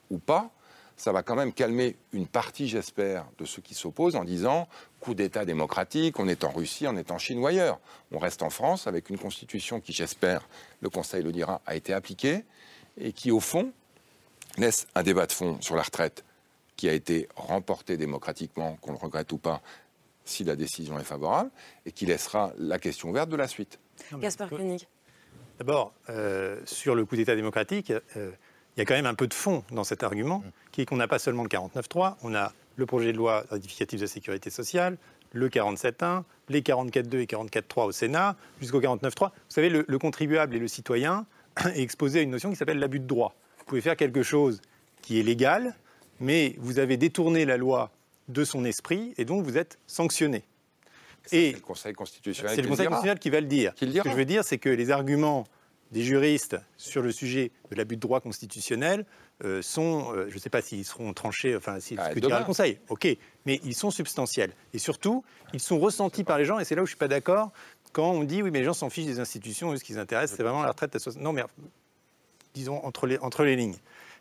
ou pas, ça va quand même calmer une partie, j'espère, de ceux qui s'opposent en disant coup d'État démocratique, on est en Russie, on est en Chine ou ailleurs. On reste en France avec une constitution qui, j'espère, le Conseil le dira, a été appliquée et qui, au fond, laisse un débat de fond sur la retraite qui a été remporté démocratiquement, qu'on le regrette ou pas, si la décision est favorable, et qui laissera la question ouverte de la suite. Gaspard Koenig. D'abord, euh, sur le coup d'État démocratique, euh, il y a quand même un peu de fond dans cet argument, qui est qu'on n'a pas seulement le 49.3, on a le projet de loi rectificatif de la sécurité sociale, le 47.1, les 44.2 et 44.3 au Sénat, jusqu'au 49.3. Vous savez, le, le contribuable et le citoyen est exposé à une notion qui s'appelle l'abus de droit. Vous pouvez faire quelque chose qui est légal, mais vous avez détourné la loi de son esprit et donc vous êtes sanctionné. Et le Conseil constitutionnel C'est qui le Conseil constitutionnel qui va le dire. Qui le Ce que je veux dire, c'est que les arguments des juristes sur le sujet de l'abus de droit constitutionnel euh, sont, euh, je ne sais pas s'ils seront tranchés, enfin, si, Ah, ce que dira le Conseil, ok, mais ils sont substantiels. Et surtout, ils sont ressentis par les gens, et c'est là où je ne suis pas d'accord, quand on dit, oui, mais les gens s'en fichent des institutions, eux, ce qui les intéresse, c'est vraiment la retraite à 60... Non, mais disons, entre les, entre les lignes.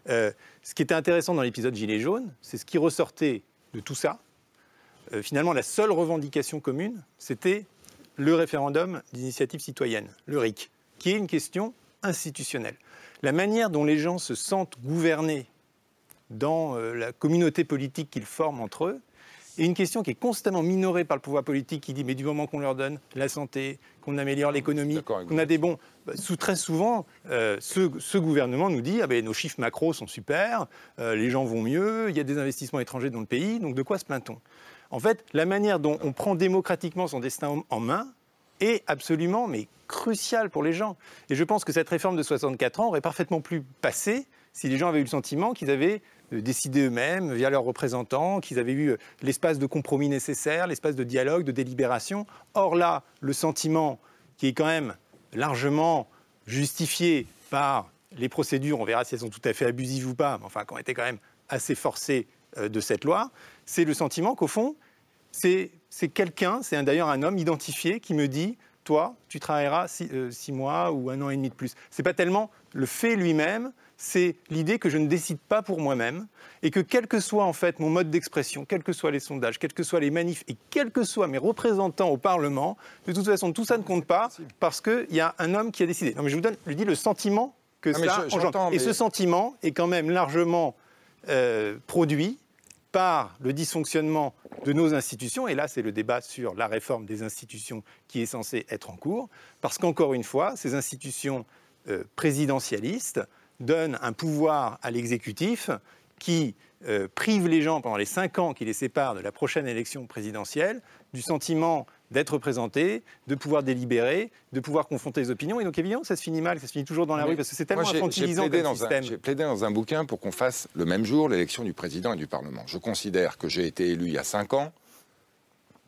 Euh, ce qui était intéressant dans l'épisode Gilets jaunes, c'est ce qui ressortait de tout ça. Finalement, la seule revendication commune, c'était le référendum d'initiative citoyenne, le RIC, qui est une question institutionnelle. La manière dont les gens se sentent gouvernés dans euh, la communauté politique qu'ils forment entre eux est une question qui est constamment minorée par le pouvoir politique qui dit mais du moment qu'on leur donne la santé, qu'on améliore l'économie, qu'on a des bons... bah, sous- très souvent, euh, ce, ce gouvernement nous dit ah ben, nos chiffres macro sont super, euh, les gens vont mieux, il y a des investissements étrangers dans le pays, donc de quoi se plaint-on? En fait, la manière dont on prend démocratiquement son destin en main est absolument mais cruciale pour les gens. Et je pense que cette réforme de 64 ans aurait parfaitement pu passer si les gens avaient eu le sentiment qu'ils avaient euh, décidé eux-mêmes via leurs représentants, qu'ils avaient eu euh, l'espace de compromis nécessaire, l'espace de dialogue, de délibération. Or là, le sentiment qui est quand même largement justifié par les procédures, on verra si elles sont tout à fait abusives ou pas, mais enfin, qui ont été quand même assez forcées euh, de cette loi, c'est le sentiment qu'au fond, c'est quelqu'un, c'est d'ailleurs un homme identifié qui me dit Toi, tu travailleras six, euh, six mois ou un an et demi de plus. C'est pas tellement le fait lui-même, c'est l'idée que je ne décide pas pour moi-même et que quel que soit en fait mon mode d'expression, quels que soient les sondages, quels que soient les manifs et quels que soient mes représentants au Parlement, de toute façon, tout ça ne compte pas parce qu'il y a un homme qui a décidé. Non, mais je vous donne, je dis le sentiment que mais ça je- engendre. Et mais- ce sentiment est quand même largement euh, produit par le dysfonctionnement de nos institutions, et là c'est le débat sur la réforme des institutions qui est censé être en cours, parce qu'encore une fois, ces institutions euh, présidentialistes donne un pouvoir à l'exécutif qui euh, prive les gens pendant les cinq ans qui les séparent de la prochaine élection présidentielle du sentiment d'être représentés, de pouvoir délibérer, de pouvoir confronter les opinions. Et donc évidemment, ça se finit mal, ça se finit toujours dans la rue parce que c'est tellement infantilisant comme système. J'ai plaidé dans un bouquin pour qu'on fasse le même jour l'élection du président et du Parlement. Je considère que j'ai été élu il y a cinq ans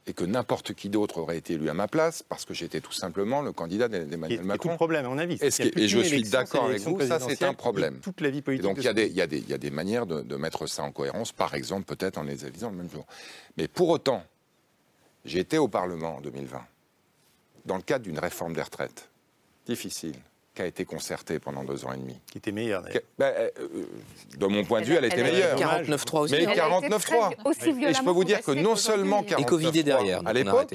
et que n'importe qui d'autre aurait été élu à ma place parce que j'étais tout simplement le candidat d'Emmanuel Macron. C'est un problème, à mon avis. Et, je suis d'accord avec vous, ça c'est un problème. Toute la vie politique. donc il y, y, y, a des manières de, de, mettre ça en cohérence, par exemple peut-être en les élisant le même jour. Mais pour autant, j'ai été au Parlement en 2020 dans le cadre d'une réforme des retraites difficile qui a été concertée pendant deux ans et demi. Qui était meilleure, d'ailleurs. Ben, euh, de mon point de vue, elle, était meilleure. 49.3 aussi. Mais 49.3. Et je peux vous dire que non seulement 49.3 derrière, à l'époque,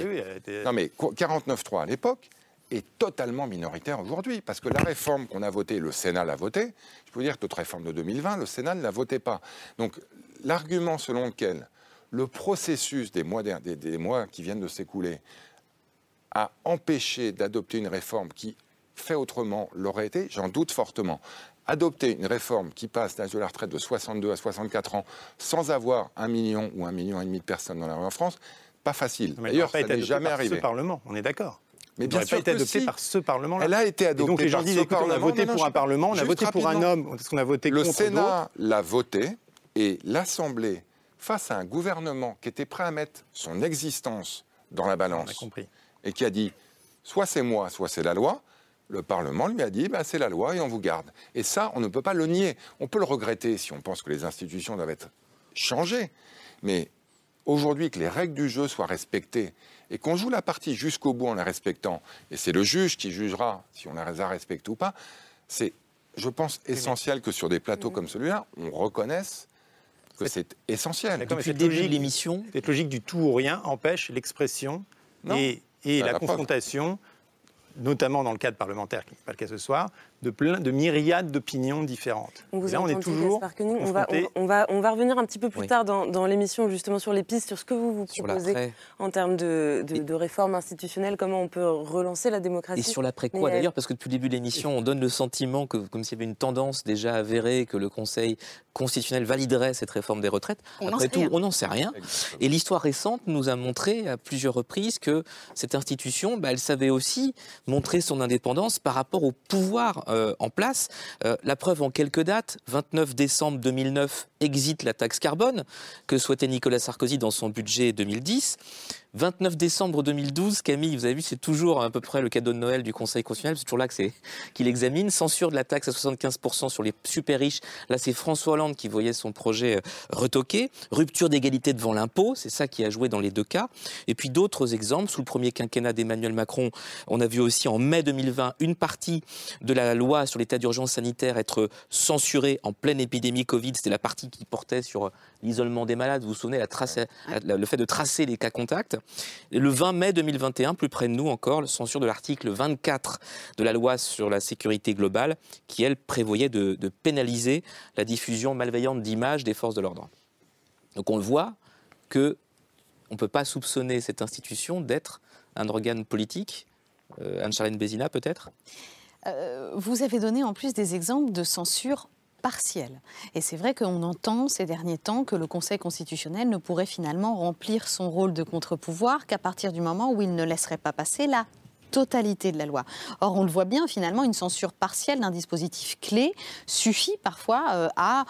non mais 49.3 à l'époque est totalement minoritaire aujourd'hui. Parce que la réforme qu'on a votée, le Sénat l'a votée. Je peux vous dire que notre réforme de 2020, le Sénat ne la votait pas. Donc l'argument selon lequel le processus des mois, des, des mois qui viennent de s'écouler a empêché d'adopter une réforme qui, fait autrement, l'aurait été, j'en doute fortement. Adopter une réforme qui passe l'âge de la retraite de 62 à 64 ans sans avoir un million ou un million et demi de personnes dans la rue en France, pas facile. D'ailleurs, ça n'est jamais par arrivé. Ce Parlement, on est d'accord. Mais bien sûr pas été adoptée par ce Parlement-là. Elle a été adoptée donc les gens par disent, ce Parlement. On a voté pour un Parlement, on a voté pour un homme, parce qu'on a voté le contre Sénat l'a voté et l'Assemblée, face à un gouvernement qui était prêt à mettre son existence dans la balance, compris. et qui a dit soit c'est moi, soit c'est la loi, le Parlement lui a dit bah, c'est la loi et on vous garde. Et ça, on ne peut pas le nier. On peut le regretter si on pense que les institutions doivent être changées. Mais aujourd'hui, que les règles du jeu soient respectées et qu'on joue la partie jusqu'au bout en la respectant, et c'est le juge qui jugera si on la respecte ou pas, c'est, je pense, essentiel que sur des plateaux comme celui-là, on reconnaisse que c'est essentiel. Depuis début de l'émission. Cette logique du tout ou rien empêche l'expression et, et la confrontation notamment dans le cadre parlementaire, qui n'est pas le cas ce soir, de, plein, de myriades d'opinions différentes. On vous là, on est toujours. On va, on, va, on va revenir un petit peu plus tard dans, l'émission, justement, sur les pistes, sur ce que vous vous proposez en termes de, de, réforme institutionnelle, comment on peut relancer la démocratie. Et sur l'après quoi, d'ailleurs, parce que depuis le début de l'émission, on donne le sentiment que, comme s'il y avait une tendance déjà avérée, que le Conseil constitutionnel validerait cette réforme des retraites. On Après tout, on n'en sait rien. Et l'histoire récente nous a montré à plusieurs reprises que cette institution, bah, elle savait aussi montrer son indépendance par rapport au pouvoir euh, en place. Euh, la preuve en quelques dates, 29 décembre 2009, exit la taxe carbone que souhaitait Nicolas Sarkozy dans son budget 2010. 29 décembre 2012, Camille, vous avez vu, c'est toujours à peu près le cadeau de Noël du Conseil constitutionnel, c'est toujours là qu'il examine. Censure de la taxe à 75% sur les super riches. Là, c'est François Hollande qui voyait son projet euh, retoqué. Rupture d'égalité devant l'impôt, c'est ça qui a joué dans les deux cas. Et puis d'autres exemples, sous le premier quinquennat d'Emmanuel Macron, on a vu aussi en mai 2020 une partie de la loi sur l'état d'urgence sanitaire être censurée en pleine épidémie Covid. C'était la partie qui portait sur l'isolement des malades. Vous vous souvenez, la le fait de tracer les cas contacts. Le 20 mai 2021, plus près de nous encore, la censure de l'article 24 de la loi sur la sécurité globale, qui, elle, prévoyait de, pénaliser la diffusion malveillante d'images des forces de l'ordre. Donc on le voit que on ne peut pas soupçonner cette institution d'être un organe politique. Euh, Anne-Charlène Bézina, peut-être? Euh, Vous avez donné en plus des exemples de censure Et c'est vrai qu'on entend ces derniers temps que le Conseil constitutionnel ne pourrait finalement remplir son rôle de contre-pouvoir qu'à partir du moment où il ne laisserait pas passer la totalité de la loi. Or, on le voit bien, finalement, une censure partielle d'un dispositif clé suffit parfois euh, à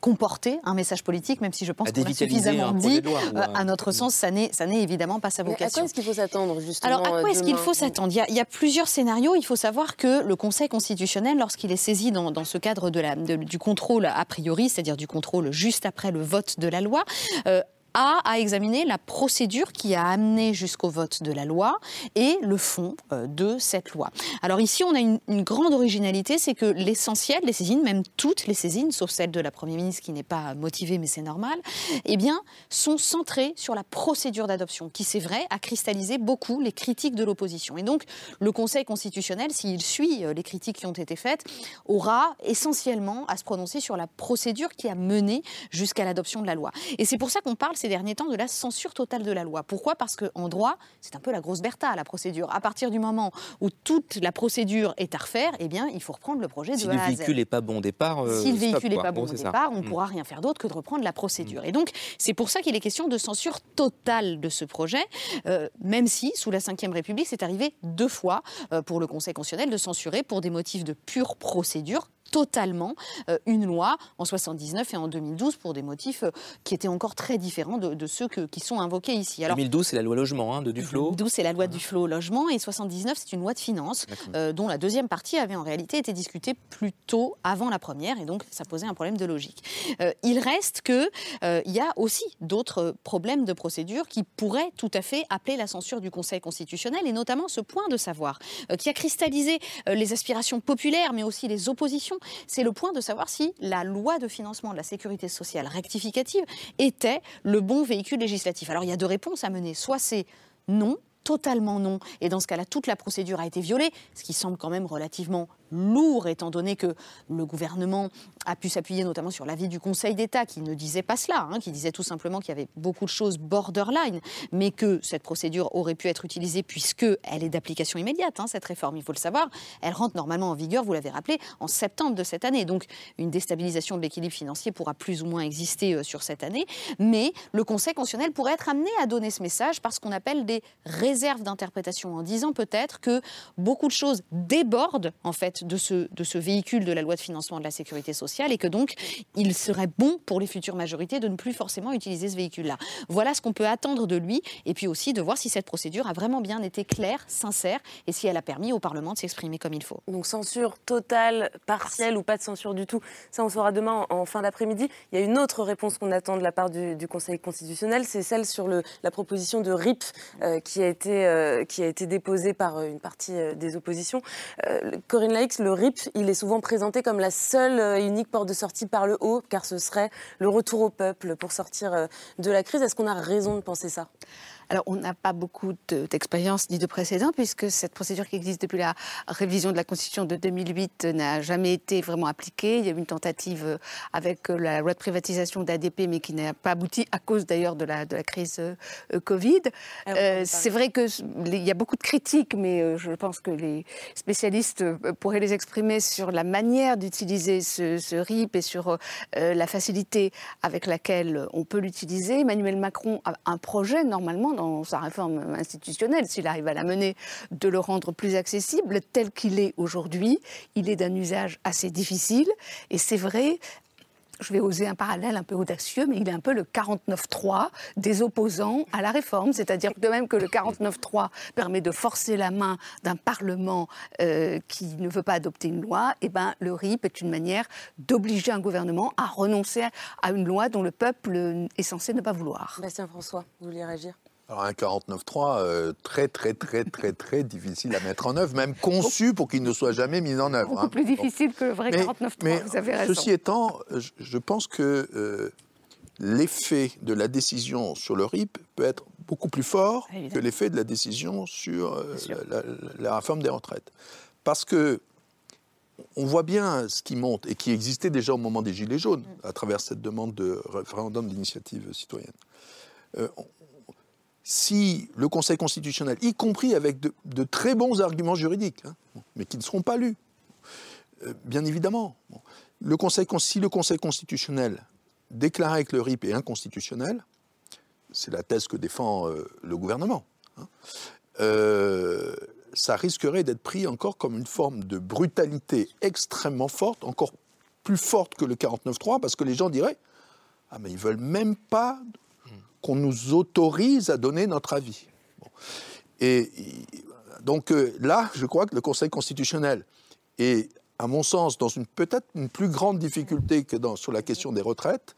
comporter un message politique, même si je pense qu'on a suffisamment dit. Euh, à notre sens, ça n'est évidemment pas sa vocation. à quoi est-ce qu'il faut s'attendre, justement Alors, à quoi est-ce qu'il faut s'attendre? Il, y a plusieurs scénarios. Il faut savoir que le Conseil constitutionnel, lorsqu'il est saisi dans, ce cadre de la, du contrôle a priori, c'est-à-dire du contrôle juste après le vote de la loi, euh, a à examiner la procédure qui a amené jusqu'au vote de la loi et le fond euh, de cette loi. Alors ici, on a une, grande originalité, c'est que l'essentiel, les saisines, même toutes les saisines, sauf celle de la Première ministre qui n'est pas motivée, mais c'est normal, eh bien, sont centrées sur la procédure d'adoption, qui, c'est vrai, a cristallisé beaucoup les critiques de l'opposition. Et donc, le Conseil constitutionnel, s'il suit euh, les critiques qui ont été faites, aura essentiellement à se prononcer sur la procédure qui a mené jusqu'à l'adoption de la loi. Et c'est pour ça qu'on parle ces derniers temps de la censure totale de la loi. Pourquoi? Parce qu'en droit, c'est un peu la grosse Bertha, la procédure. À partir du moment où toute la procédure est à refaire, eh bien, il faut reprendre le projet de si A à Z. le véhicule n'est pas bon au départ, euh, Si le véhicule n'est pas bon Bon, au c'est ça. départ, on ne Mm. pourra rien faire d'autre que de reprendre la procédure. Et donc, c'est pour ça qu'il est question de censure totale de ce projet, euh, même si, sous la Ve République, c'est arrivé deux fois euh, pour le Conseil constitutionnel de censurer pour des motifs de pure procédure totalement euh, une loi en 79 et en 2012 pour des motifs euh, qui étaient encore très différents de, de ceux que- qui sont invoqués ici. Alors, 2012, c'est la loi logement hein, de Duflo. 2012, c'est la loi du flot au logement et 79, c'est une loi de finances euh, dont la deuxième partie avait en réalité été discutée plus tôt avant la première et donc ça posait un problème de logique. Euh, il reste que euh, il y a aussi d'autres problèmes de procédure qui pourraient tout à fait appeler la censure du Conseil constitutionnel et notamment ce point de savoir qui a cristallisé les aspirations populaires mais aussi les oppositions, c'est le point de savoir si la loi de financement de la sécurité sociale rectificative était le bon véhicule législatif. Alors il y a deux réponses à mener. Soit c'est non, totalement non, et dans ce cas-là, toute la procédure a été violée, ce qui semble quand même relativement lourd, étant donné que le gouvernement a pu s'appuyer notamment sur l'avis du Conseil d'État, qui ne disait pas cela, hein, qui disait tout simplement qu'il y avait beaucoup de choses borderline, mais que cette procédure aurait pu être utilisée puisqu'elle est d'application immédiate, hein, cette réforme, il faut le savoir. Elle rentre normalement en vigueur, vous l'avez rappelé, en septembre de cette année. Donc une déstabilisation de l'équilibre financier pourra plus ou moins exister euh, sur cette année, mais le Conseil constitutionnel pourrait être amené à donner ce message par ce qu'on appelle des réserves d'interprétation, en disant peut-être que beaucoup de choses débordent en fait de ce, de ce véhicule de la loi de financement de la sécurité sociale et que donc il serait bon pour les futures majorités de ne plus forcément utiliser ce véhicule-là. Voilà ce qu'on peut attendre de lui et puis aussi de voir si cette procédure a vraiment bien été claire, sincère et si elle a permis au Parlement de s'exprimer comme il faut. Donc censure totale, partielle ou pas de censure du tout, ça on saura demain en, fin d'après-midi. Il y a une autre réponse qu'on attend de la part du, Conseil constitutionnel, c'est celle sur le, la proposition de RIP euh, qui, a été, euh, qui a été déposée par euh, une partie des oppositions. Corinne Le RIP, il est souvent présenté comme la seule et unique porte de sortie par le haut, car ce serait le retour au peuple pour sortir euh, de la crise. Est-ce qu'on a raison de penser ça? Alors, on n'a pas beaucoup de- d'expérience ni de précédent, puisque cette procédure qui existe depuis la révision de la Constitution de 2008 n'a jamais été vraiment appliquée. Il y a eu une tentative euh, avec euh, la loi de privatisation d'ADP, mais qui n'a pas abouti à cause d'ailleurs de la, de la crise euh, Covid. Euh, C'est vrai qu'il y a beaucoup de critiques, mais je pense que les spécialistes pourraient les exprimer sur la manière d'utiliser ce, ce RIP et sur euh, la facilité avec laquelle on peut l'utiliser. Emmanuel Macron a un projet, normalement, dans sa réforme institutionnelle, s'il arrive à la mener, de le rendre plus accessible. Tel qu'il est aujourd'hui, il est d'un usage assez difficile. Et c'est vrai, je vais oser un parallèle un peu audacieux, mais il est un peu le 49-3 des opposants à la réforme. C'est-à-dire que de même que le 49-3 permet de forcer la main d'un Parlement euh, qui ne veut pas adopter une loi, eh ben, le RIP est une manière d'obliger un gouvernement à renoncer à une loi dont le peuple est censé ne pas vouloir. Bastien François, vous vouliez réagir? Alors un 49.3 euh, très très très très très difficile à mettre en œuvre, même conçu pour qu'il ne soit jamais mis en œuvre. Beaucoup hein. plus difficile que le vrai Mais- 49-3, mais vous avez raison. Ceci étant, je, pense que euh, l'effet de la décision sur le RIP peut être beaucoup plus fort Évidemment. que l'effet de la décision sur euh, la, la- la réforme des retraites. Parce que on voit bien ce qui monte et qui existait déjà au moment des Gilets jaunes, à travers cette demande de référendum d'initiative citoyenne. Euh, si le Conseil constitutionnel, y compris avec de, très bons arguments juridiques, hein, mais qui ne seront pas lus, euh, bien évidemment, si le Conseil constitutionnel déclarait que le RIP est inconstitutionnel, c'est la thèse que défend euh, le gouvernement, hein, euh, ça risquerait d'être pris encore comme une forme de brutalité extrêmement forte, encore plus forte que le 49-3, parce que les gens diraient Ah, mais ils veulent même pas qu'on nous autorise à donner notre avis. Bon. Et donc euh, là, je crois que le Conseil constitutionnel est, à mon sens, dans une peut-être une plus grande difficulté que dans, sur la question des retraites,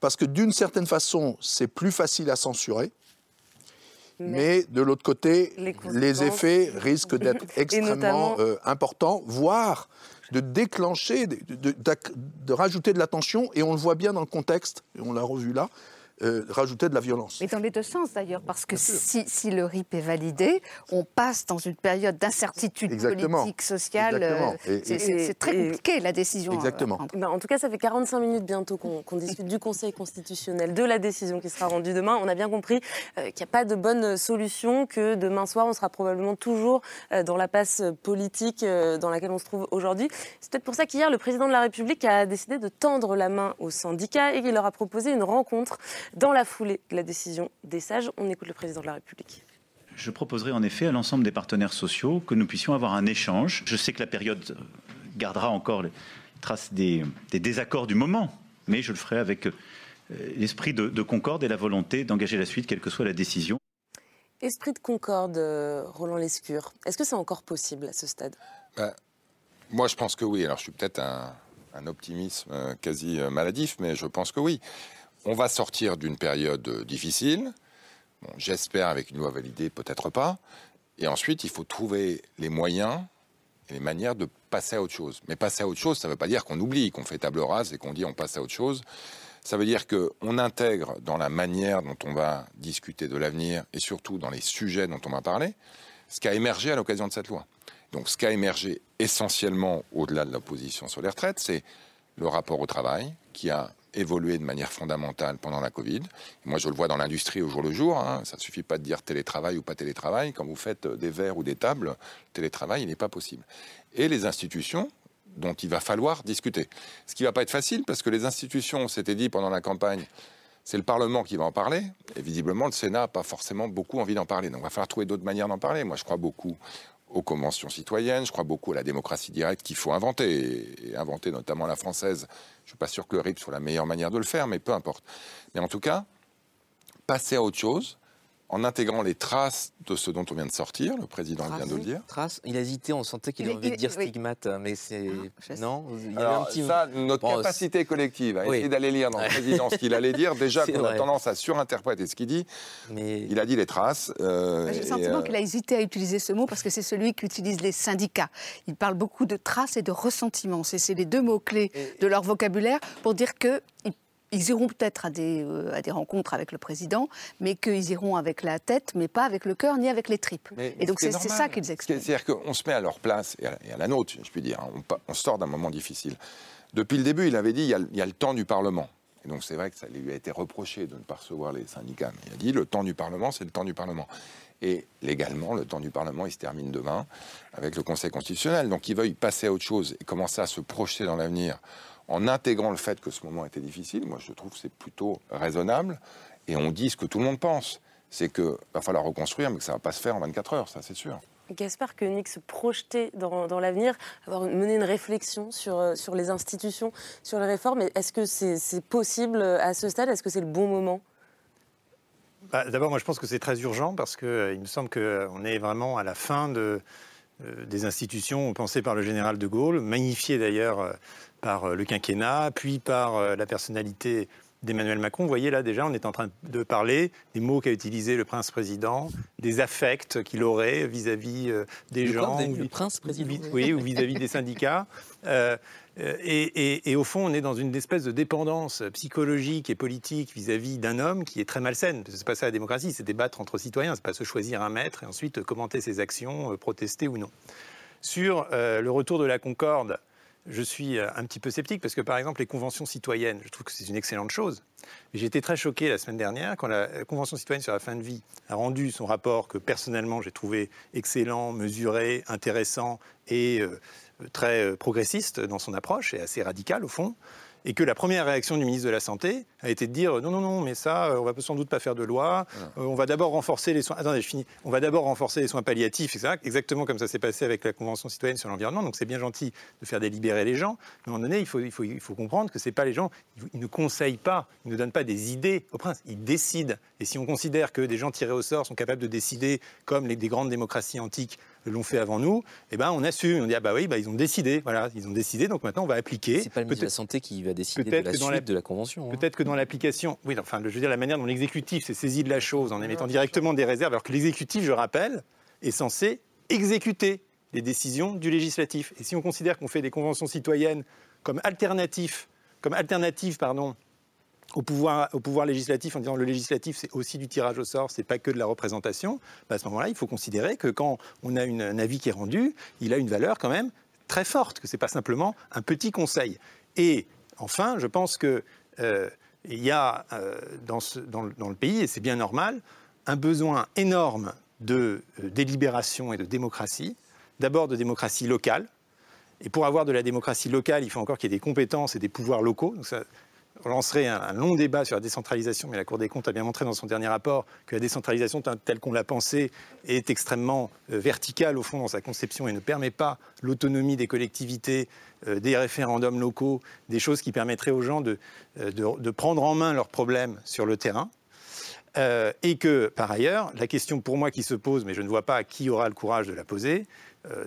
parce que d'une certaine façon, c'est plus facile à censurer. Mais de l'autre côté, Les effets risquent d'être extrêmement notamment- euh, importants, voire de déclencher, de, de- d'ac- de rajouter de la tension. Et on le voit bien dans le contexte, et on l'a revu là, euh, rajouter de la violence. Mais dans les deux sens d'ailleurs, parce que si, si, le RIP est validé, on passe dans une période d'incertitude politique, sociale. Euh, c'est très compliqué la décision. Euh, Exactement. Ben, en tout cas, ça fait 45 minutes bientôt qu'on discute du Conseil constitutionnel, de la décision qui sera rendue demain. On a bien compris qu'il n'y a pas de bonne solution, que demain soir, on sera probablement toujours dans la passe politique dans laquelle on se trouve aujourd'hui. C'est peut-être pour ça qu'hier, le président de la République a décidé de tendre la main aux syndicats et qu'il leur a proposé une rencontre dans la foulée de la décision des sages. On écoute le président de la République. Je proposerai en effet à l'ensemble des partenaires sociaux que nous puissions avoir un échange. Je sais que la période gardera encore les traces des, désaccords du moment, mais je le ferai avec euh, l'esprit de, concorde et la volonté d'engager la suite, quelle que soit la décision. Esprit de concorde, euh, Roland Lescure, est-ce que c'est encore possible à ce stade? Ben, Moi, je pense que oui. Alors, je suis peut-être un, un optimisme euh, quasi maladif, mais je pense que oui on va sortir d'une période difficile. J'espère avec une loi validée, peut-être pas. Et ensuite, il faut trouver les moyens et les manières de passer à autre chose. Mais passer à autre chose, ça ne veut pas dire qu'on oublie, qu'on fait table rase et qu'on dit on passe à autre chose. Ça veut dire qu'on intègre dans la manière dont on va discuter de l'avenir et surtout dans les sujets dont on va parler, ce qui a émergé à l'occasion de cette loi. Donc ce qui a émergé essentiellement au-delà de l'opposition sur les retraites, c'est le rapport au travail qui a évolué de manière fondamentale pendant la Covid. moi, je le vois dans l'industrie au jour le jour. Hein. Ça ne suffit pas de dire télétravail ou pas télétravail. Quand vous faites des verres ou des tables, télétravail, il n'est pas possible. Et les institutions dont il va falloir discuter. Ce qui ne va pas être facile parce que les institutions, on s'était dit pendant la campagne, c'est le Parlement qui va en parler. Et visiblement, le Sénat n'a pas forcément beaucoup envie d'en parler. Donc, il va falloir trouver d'autres manières d'en parler. Moi, je crois beaucoup aux conventions citoyennes, je crois beaucoup à la démocratie directe qu'il faut inventer, et inventer notamment la française. Je ne suis pas sûr que le RIP soit la meilleure manière de le faire, mais peu importe. Mais en tout cas, passer à autre chose, en intégrant les traces de ce dont on vient de sortir, le président vient de le dire. Traces Il a hésité, on sentait qu'il avait envie de dire stigmate, mais c'est... Non, il y un petit... ça, notre capacité collective à essayer d'aller lire dans le président ce qu'il allait dire, déjà qu'on a tendance à surinterpréter ce qu'il dit, mais... il a dit les traces. Euh, J'ai le sentiment euh, qu'il a hésité à utiliser ce mot parce que c'est celui qu'utilisent les syndicats. Il parle beaucoup de traces et de ressentiment. C'est les deux mots-clés de leur vocabulaire pour dire qu'ils ils iront peut-être à des, euh, à des rencontres avec le président, mais qu'ils iront avec la tête, mais pas avec le cœur ni avec les tripes. et donc c'est ça qu'ils expliquent. C'est-à-dire qu'on se met à leur place et à, la nôtre, je puis dire. On, sort d'un moment difficile. Depuis le début, il avait dit il y a, il y a le temps du Parlement. Et donc c'est vrai que ça lui a été reproché de ne pas recevoir les syndicats. Mais il a dit le temps du Parlement, c'est le temps du Parlement. Et légalement, le temps du Parlement, il se termine demain avec le Conseil constitutionnel. Donc il veuille passer à autre chose et commencer à se projeter dans l'avenir en intégrant le fait que ce moment était difficile, moi je trouve que c'est plutôt raisonnable, et on dit ce que tout le monde pense, c'est qu'il va falloir reconstruire, mais que ça ne va pas se faire en 24 heures, ça c'est sûr. Gaspard Koenig se projeter dans, dans l'avenir, avoir mené une réflexion sur, euh, sur les institutions, sur les réformes, est-ce que c'est possible à ce stade? Est-ce que c'est le bon moment? Bah, D'abord, moi je pense que c'est très urgent parce qu'il euh, il me semble qu'on est vraiment à la fin de, euh, des institutions pensées par le général de Gaulle, magnifiées d'ailleurs par euh, le quinquennat, puis par euh, la personnalité d'Emmanuel Macron. Vous voyez là déjà, on est en train de parler des mots qu'a utilisé le prince-président, des affects qu'il aurait vis-à-vis euh, des gens. du prince-président Oui, ou vis-à-vis des syndicats. Et, au fond, on est dans une espèce de dépendance psychologique et politique vis-à-vis d'un homme qui est très malsaine. C'est pas ça la démocratie, c'est débattre entre citoyens, c'est pas se choisir un maître et ensuite commenter ses actions, protester ou non. Sur le retour de la Concorde, je suis euh, un petit peu sceptique parce que, par exemple, les conventions citoyennes, je trouve que c'est une excellente chose. J'ai été très choqué la semaine dernière quand la Convention citoyenne sur la fin de vie a rendu son rapport que, personnellement, j'ai trouvé excellent, mesuré, intéressant et euh, très euh, progressiste dans son approche et assez radical, au fond et que la première réaction du ministre de la Santé a été de dire non, non, non, mais ça, euh, on va sans doute pas faire de loi, euh, on va d'abord renforcer les soins. Attendez, je finis. On va d'abord renforcer les soins palliatifs, etc. Exactement comme ça s'est passé avec la Convention citoyenne sur l'environnement. Donc c'est bien gentil de faire délibérer les gens, mais à un moment donné, il faut, il faut, il faut comprendre que c'est pas les gens, ils ne conseillent pas, ils ne donnent pas des idées au prince, ils décident. Et si on considère que des gens tirés au sort sont capables de décider, comme les, des grandes démocraties antiques, l'ont fait avant nous, eh ben on assume, on dit ah bah oui, bah, ils ont décidé, voilà, ils ont décidé, donc maintenant on va appliquer. C'est pas le ministre de la Santé qui va décider de la suite de la convention. Hein. Peut-être que dans l'application, oui, enfin, je veux dire la manière dont l'exécutif s'est saisi de la chose en émettant directement des réserves, alors que l'exécutif, je rappelle, est censé exécuter les décisions du législatif. Et si on considère qu'on fait des conventions citoyennes comme alternatif, comme alternative, pardon, au pouvoir, au pouvoir législatif en disant le législatif c'est aussi du tirage au sort, c'est pas que de la représentation, bah, à ce moment-là, il faut considérer que quand on a un avis qui est rendu, il a une valeur quand même très forte, que c'est pas simplement un petit conseil. Et enfin, je pense que euh, il y a euh, dans, le, pays, et c'est bien normal, un besoin énorme de euh, délibération et de démocratie. D'abord de démocratie locale. Et pour avoir de la démocratie locale, il faut encore qu'il y ait des compétences et des pouvoirs locaux. Lancerait un, long débat sur la décentralisation, mais la Cour des comptes a bien montré dans son dernier rapport que la décentralisation telle qu'on l'a pensée est extrêmement euh, verticale au fond dans sa conception et ne permet pas l'autonomie des collectivités, euh, des référendums locaux, des choses qui permettraient aux gens de, euh, prendre en main leurs problèmes sur le terrain. Et que, par ailleurs, la question pour moi qui se pose, mais je ne vois pas qui aura le courage de la poser,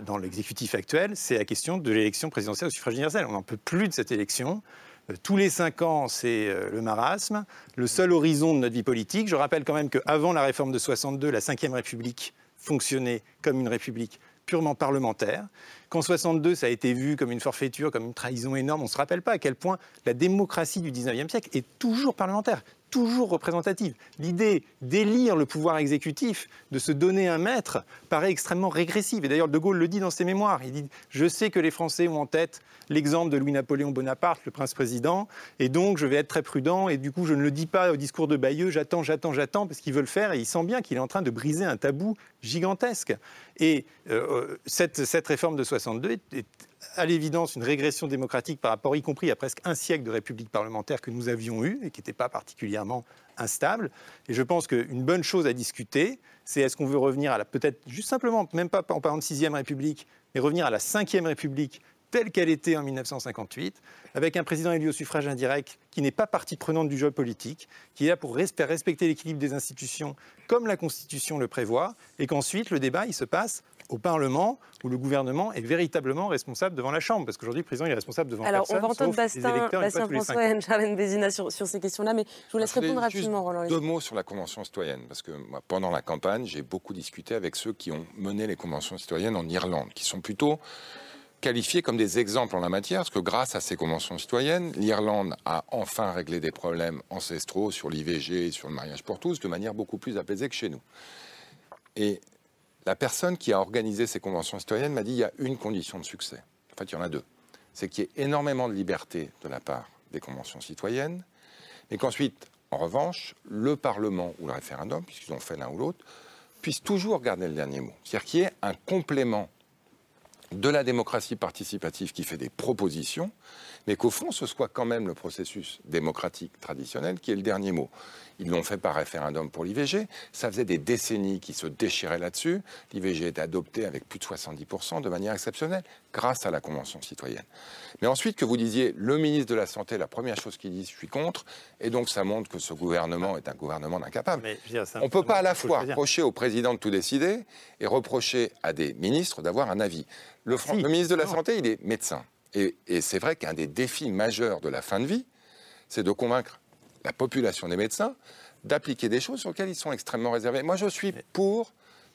dans l'exécutif actuel, c'est la question de l'élection présidentielle au suffrage universel. On n'en peut plus de cette élection. Euh, tous les cinq ans, c'est euh, le marasme, le seul horizon de notre vie politique. Je rappelle quand même qu'avant la réforme de 62, la Ve République fonctionnait comme une république purement parlementaire. Qu'en 62, ça a été vu comme une forfaiture, comme une trahison énorme. On ne se rappelle pas à quel point la démocratie du 19e siècle est toujours parlementaire toujours représentative. L'idée d'élire le pouvoir exécutif, de se donner un maître, paraît extrêmement régressive. Et d'ailleurs, De Gaulle le dit dans ses mémoires. Il dit Je sais que les Français ont en tête l'exemple de Louis-Napoléon Bonaparte, le prince-président, et donc je vais être très prudent. Et du coup, je ne le dis pas au discours de Bayeux J'attends, j'attends, j'attends, parce qu'il veut le faire. Et il sent bien qu'il est en train de briser un tabou gigantesque. Et euh, cette, cette, réforme de 62 est, est à l'évidence une régression démocratique par rapport, y compris à presque un siècle de république parlementaire que nous avions eu et qui n'était pas particulièrement instable. Et je pense qu'une bonne chose à discuter, c'est est-ce qu'on veut revenir à la, peut-être juste simplement, même pas en parlant de sixième république, mais revenir à la cinquième république telle qu'elle était en 1958, avec un président élu au suffrage indirect qui n'est pas partie prenante du jeu politique, qui est là pour respecter l'équilibre des institutions comme la Constitution le prévoit, et qu'ensuite le débat il se passe au Parlement, où le gouvernement est véritablement responsable devant la Chambre, parce qu'aujourd'hui, le président est responsable devant Alors, personne, on va entendre Bastien, Bastien François et Charlène Bézina sur, sur, ces questions-là, mais je vous laisse je répondre rapidement, Roland. Deux mots sur la Convention citoyenne, parce que moi, pendant la campagne, j'ai beaucoup discuté avec ceux qui ont mené les conventions citoyennes en Irlande, qui sont plutôt qualifiés comme des exemples en la matière, parce que grâce à ces conventions citoyennes, l'Irlande a enfin réglé des problèmes ancestraux sur l'IVG et sur le mariage pour tous de manière beaucoup plus apaisée que chez nous. Et la personne qui a organisé ces conventions citoyennes m'a dit il y a une condition de succès. En fait, il y en a deux. C'est qu'il y ait énormément de liberté de la part des conventions citoyennes, mais qu'ensuite, en revanche, le Parlement ou le référendum, puisqu'ils ont fait l'un ou l'autre, puisse toujours garder le dernier mot. C'est-à-dire qu'il y ait un complément de la démocratie participative qui fait des propositions, mais qu'au fond, ce soit quand même le processus démocratique traditionnel qui est le dernier mot. Ils l'ont fait par référendum pour l'IVG. Ça faisait des décennies qu'ils se déchiraient là-dessus. L'IVG est adopté avec plus de 70% de manière exceptionnelle grâce à la Convention citoyenne. Mais ensuite, que vous disiez, le ministre de la Santé, la première chose qu'il dit, je suis contre, et donc ça montre que ce gouvernement est un gouvernement d'incapable. On ne peut pas à la fois reprocher au président de tout décider et reprocher à des ministres d'avoir un avis. Le, si, le ministre de la non. Santé, il est médecin. Et, c'est vrai qu'un des défis majeurs de la fin de vie, c'est de convaincre la population des médecins d'appliquer des choses sur lesquelles ils sont extrêmement réservés. Moi, je suis pour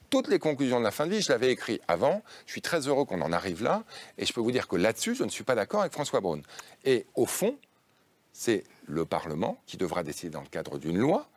toutes les conclusions de la fin de vie. Je l'avais écrit avant. Je suis très heureux qu'on en arrive là. Et je peux vous dire que là-dessus, je ne suis pas d'accord avec François Braun. Et au fond, c'est le Parlement qui devra décider dans le cadre d'une loi,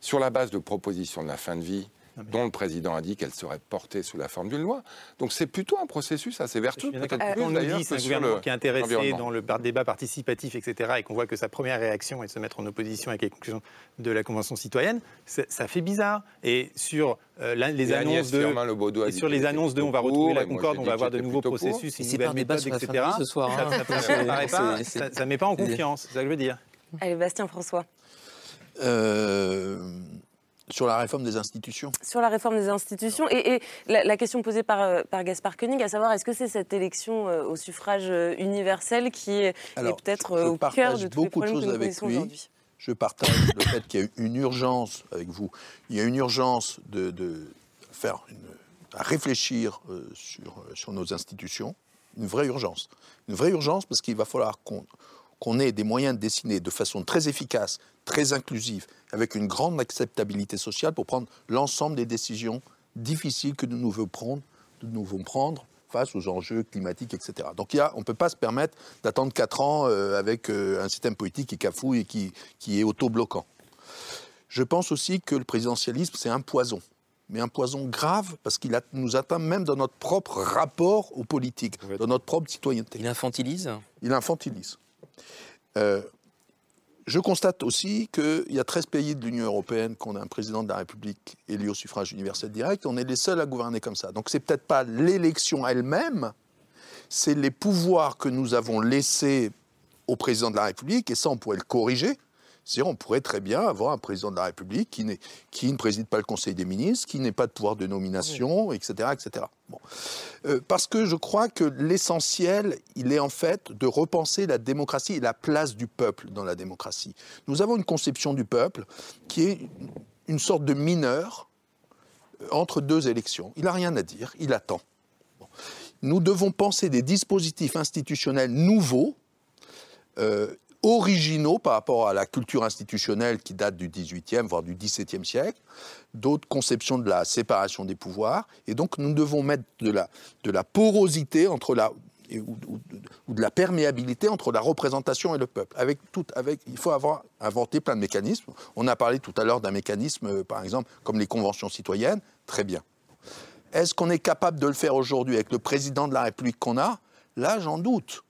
sur la base de propositions de la fin de vie dont le président a dit qu'elle serait portée sous la forme d'une loi. Donc c'est plutôt un processus assez vertueux. Peut-être euh, on nous dit c'est un gouvernement qui est intéressé dans le débat participatif, etc., et qu'on voit que sa première réaction est de se mettre en opposition avec les conclusions de la Convention citoyenne, ça fait bizarre. Et sur euh, la, les et annonces de, et sur les annonces de, on va retrouver la concorde, on va avoir de nouveaux processus, une nouvelle méthode, etc. Ce soir, hein. Ça ne met pas en confiance, c'est ça que je veux dire. Allez, Bastien François. Euh, sur la réforme des institutions Sur la réforme des institutions. Et, et la, la, question posée par, euh, par Gaspard Koenig, à savoir, est-ce que c'est cette élection euh, au suffrage euh, universel qui est, est peut-être au cœur de tous les problèmes que nous connaissons aujourd'hui je partage le fait qu'il y a une urgence avec vous. Il y a une urgence de, de faire une, à réfléchir euh, sur, sur nos institutions. Une vraie urgence. Une vraie urgence parce qu'il va falloir qu'on qu'on ait des moyens de dessiner de façon très efficace, très inclusive, avec une grande acceptabilité sociale pour prendre l'ensemble des décisions difficiles que nous devons prendre, nous devons prendre face aux enjeux climatiques, etc. Donc il y a, on ne peut pas se permettre d'attendre 4 ans euh, avec euh, un système politique qui cafouille et qui, qui est auto-bloquant. Je pense aussi que le présidentialisme, c'est un poison mais un poison grave parce qu'il nous atteint même dans notre propre rapport aux politiques, dans notre propre citoyenneté. Il infantilise? Il infantilise. Euh, je constate aussi qu'il y a 13 pays de l'Union européenne qui ont un président de la République élu au suffrage universel direct. On est les seuls à gouverner comme ça. Donc c'est peut-être pas l'élection elle-même, c'est les pouvoirs que nous avons laissés au président de la République, et ça on pourrait le corriger. C'est-à-dire, on pourrait très bien avoir un président de la République qui, qui ne préside pas le Conseil des ministres, qui n'ait pas de pouvoir de nomination, etc. etc. Bon. Euh, parce que je crois que l'essentiel, il est en fait de repenser la démocratie et la place du peuple dans la démocratie. Nous avons une conception du peuple qui est une sorte de mineur euh, entre deux élections. Il n'a rien à dire, il attend. Nous devons penser des dispositifs institutionnels nouveaux euh, originaux par rapport à la culture institutionnelle qui date du XVIIIe, voire du XVIIe siècle, d'autres conceptions de la séparation des pouvoirs. Et donc, nous devons mettre de la, de la porosité entre la, ou, de la perméabilité entre la représentation et le peuple. Avec tout, avec, il faut avoir inventé plein de mécanismes. On a parlé tout à l'heure d'un mécanisme, euh, par exemple, comme les conventions citoyennes. Très bien. Est-ce qu'on est capable de le faire aujourd'hui avec le président de la République qu'on a? Là, j'en doute.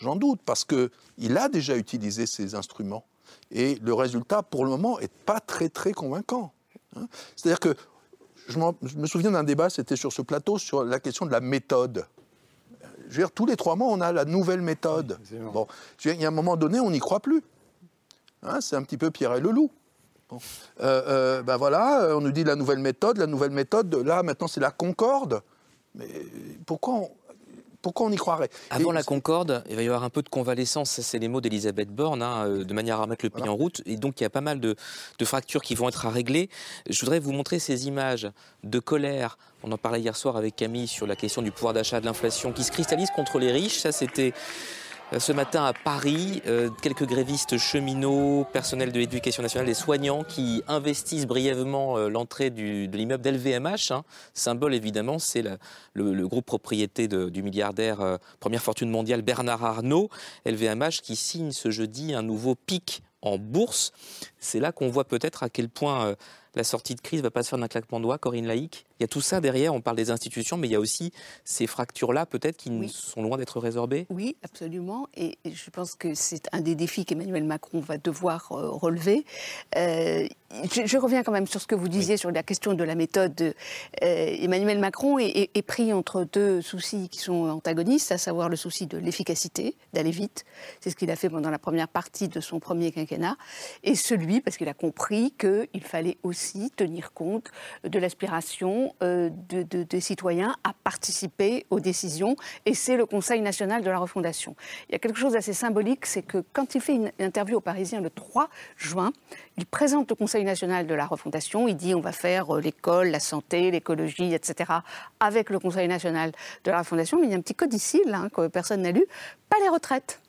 J'en doute, parce qu'il a déjà utilisé ces instruments. Et le résultat, pour le moment, n'est pas très, très convaincant. Hein. C'est-à-dire que je, me souviens d'un débat, c'était sur ce plateau, sur la question de la méthode. Je veux dire, tous les trois mois, on a la nouvelle méthode. bon, il y a un moment donné, on n'y croit plus. Hein, c'est un petit peu Pierre et le loup. Bon. Euh, euh, ben voilà, on nous dit la nouvelle méthode, la nouvelle méthode, là maintenant c'est la concorde. Mais pourquoi on, pourquoi on y croirait? Avant la Concorde, il va y avoir un peu de convalescence, c'est les mots d'Elisabeth Borne, hein, euh, de manière à remettre le pays en route. Et donc il y a pas mal de, fractures qui vont être à régler. Je voudrais vous montrer ces images de colère. On en parlait hier soir avec Camille sur la question du pouvoir d'achat, de l'inflation, qui se cristallise contre les riches. Ça, c'était ce matin à Paris, euh, quelques grévistes cheminots, personnels de l'éducation nationale et soignants qui investissent brièvement euh, l'entrée de l'immeuble d'LVMH. Hein. Symbole évidemment, c'est le, groupe propriété du milliardaire première fortune mondiale Bernard Arnault. LVMH qui signe ce jeudi un nouveau pic en bourse. C'est là qu'on voit peut-être à quel point la sortie de crise va pas se faire d'un claquement de doigts, Corinne Laïc? Il y a tout ça derrière, on parle des institutions, mais il y a aussi ces fractures-là peut-être qui sont loin d'être résorbées? Oui, absolument. Et je pense que c'est un des défis qu'Emmanuel Macron va devoir euh, relever. Euh, je, reviens quand même sur ce que vous disiez sur la question de la méthode. Euh, Emmanuel Macron est, pris entre deux soucis qui sont antagonistes, à savoir le souci de l'efficacité, d'aller vite. C'est ce qu'il a fait pendant la première partie de son premier quinquennat. Et celui, parce qu'il a compris qu'il fallait aussi tenir compte de l'aspiration euh, de, des citoyens à participer aux décisions. Et c'est le Conseil national de la refondation. Il y a quelque chose d'assez symbolique, c'est que quand il fait une interview aux Parisiens le 3 juin, il présente le Conseil national de la refondation. Il dit on va faire euh, l'école, la santé, l'écologie, etc. avec le Conseil national de la refondation. Mais il y a un petit codicile hein, que personne n'a lu pas les retraites.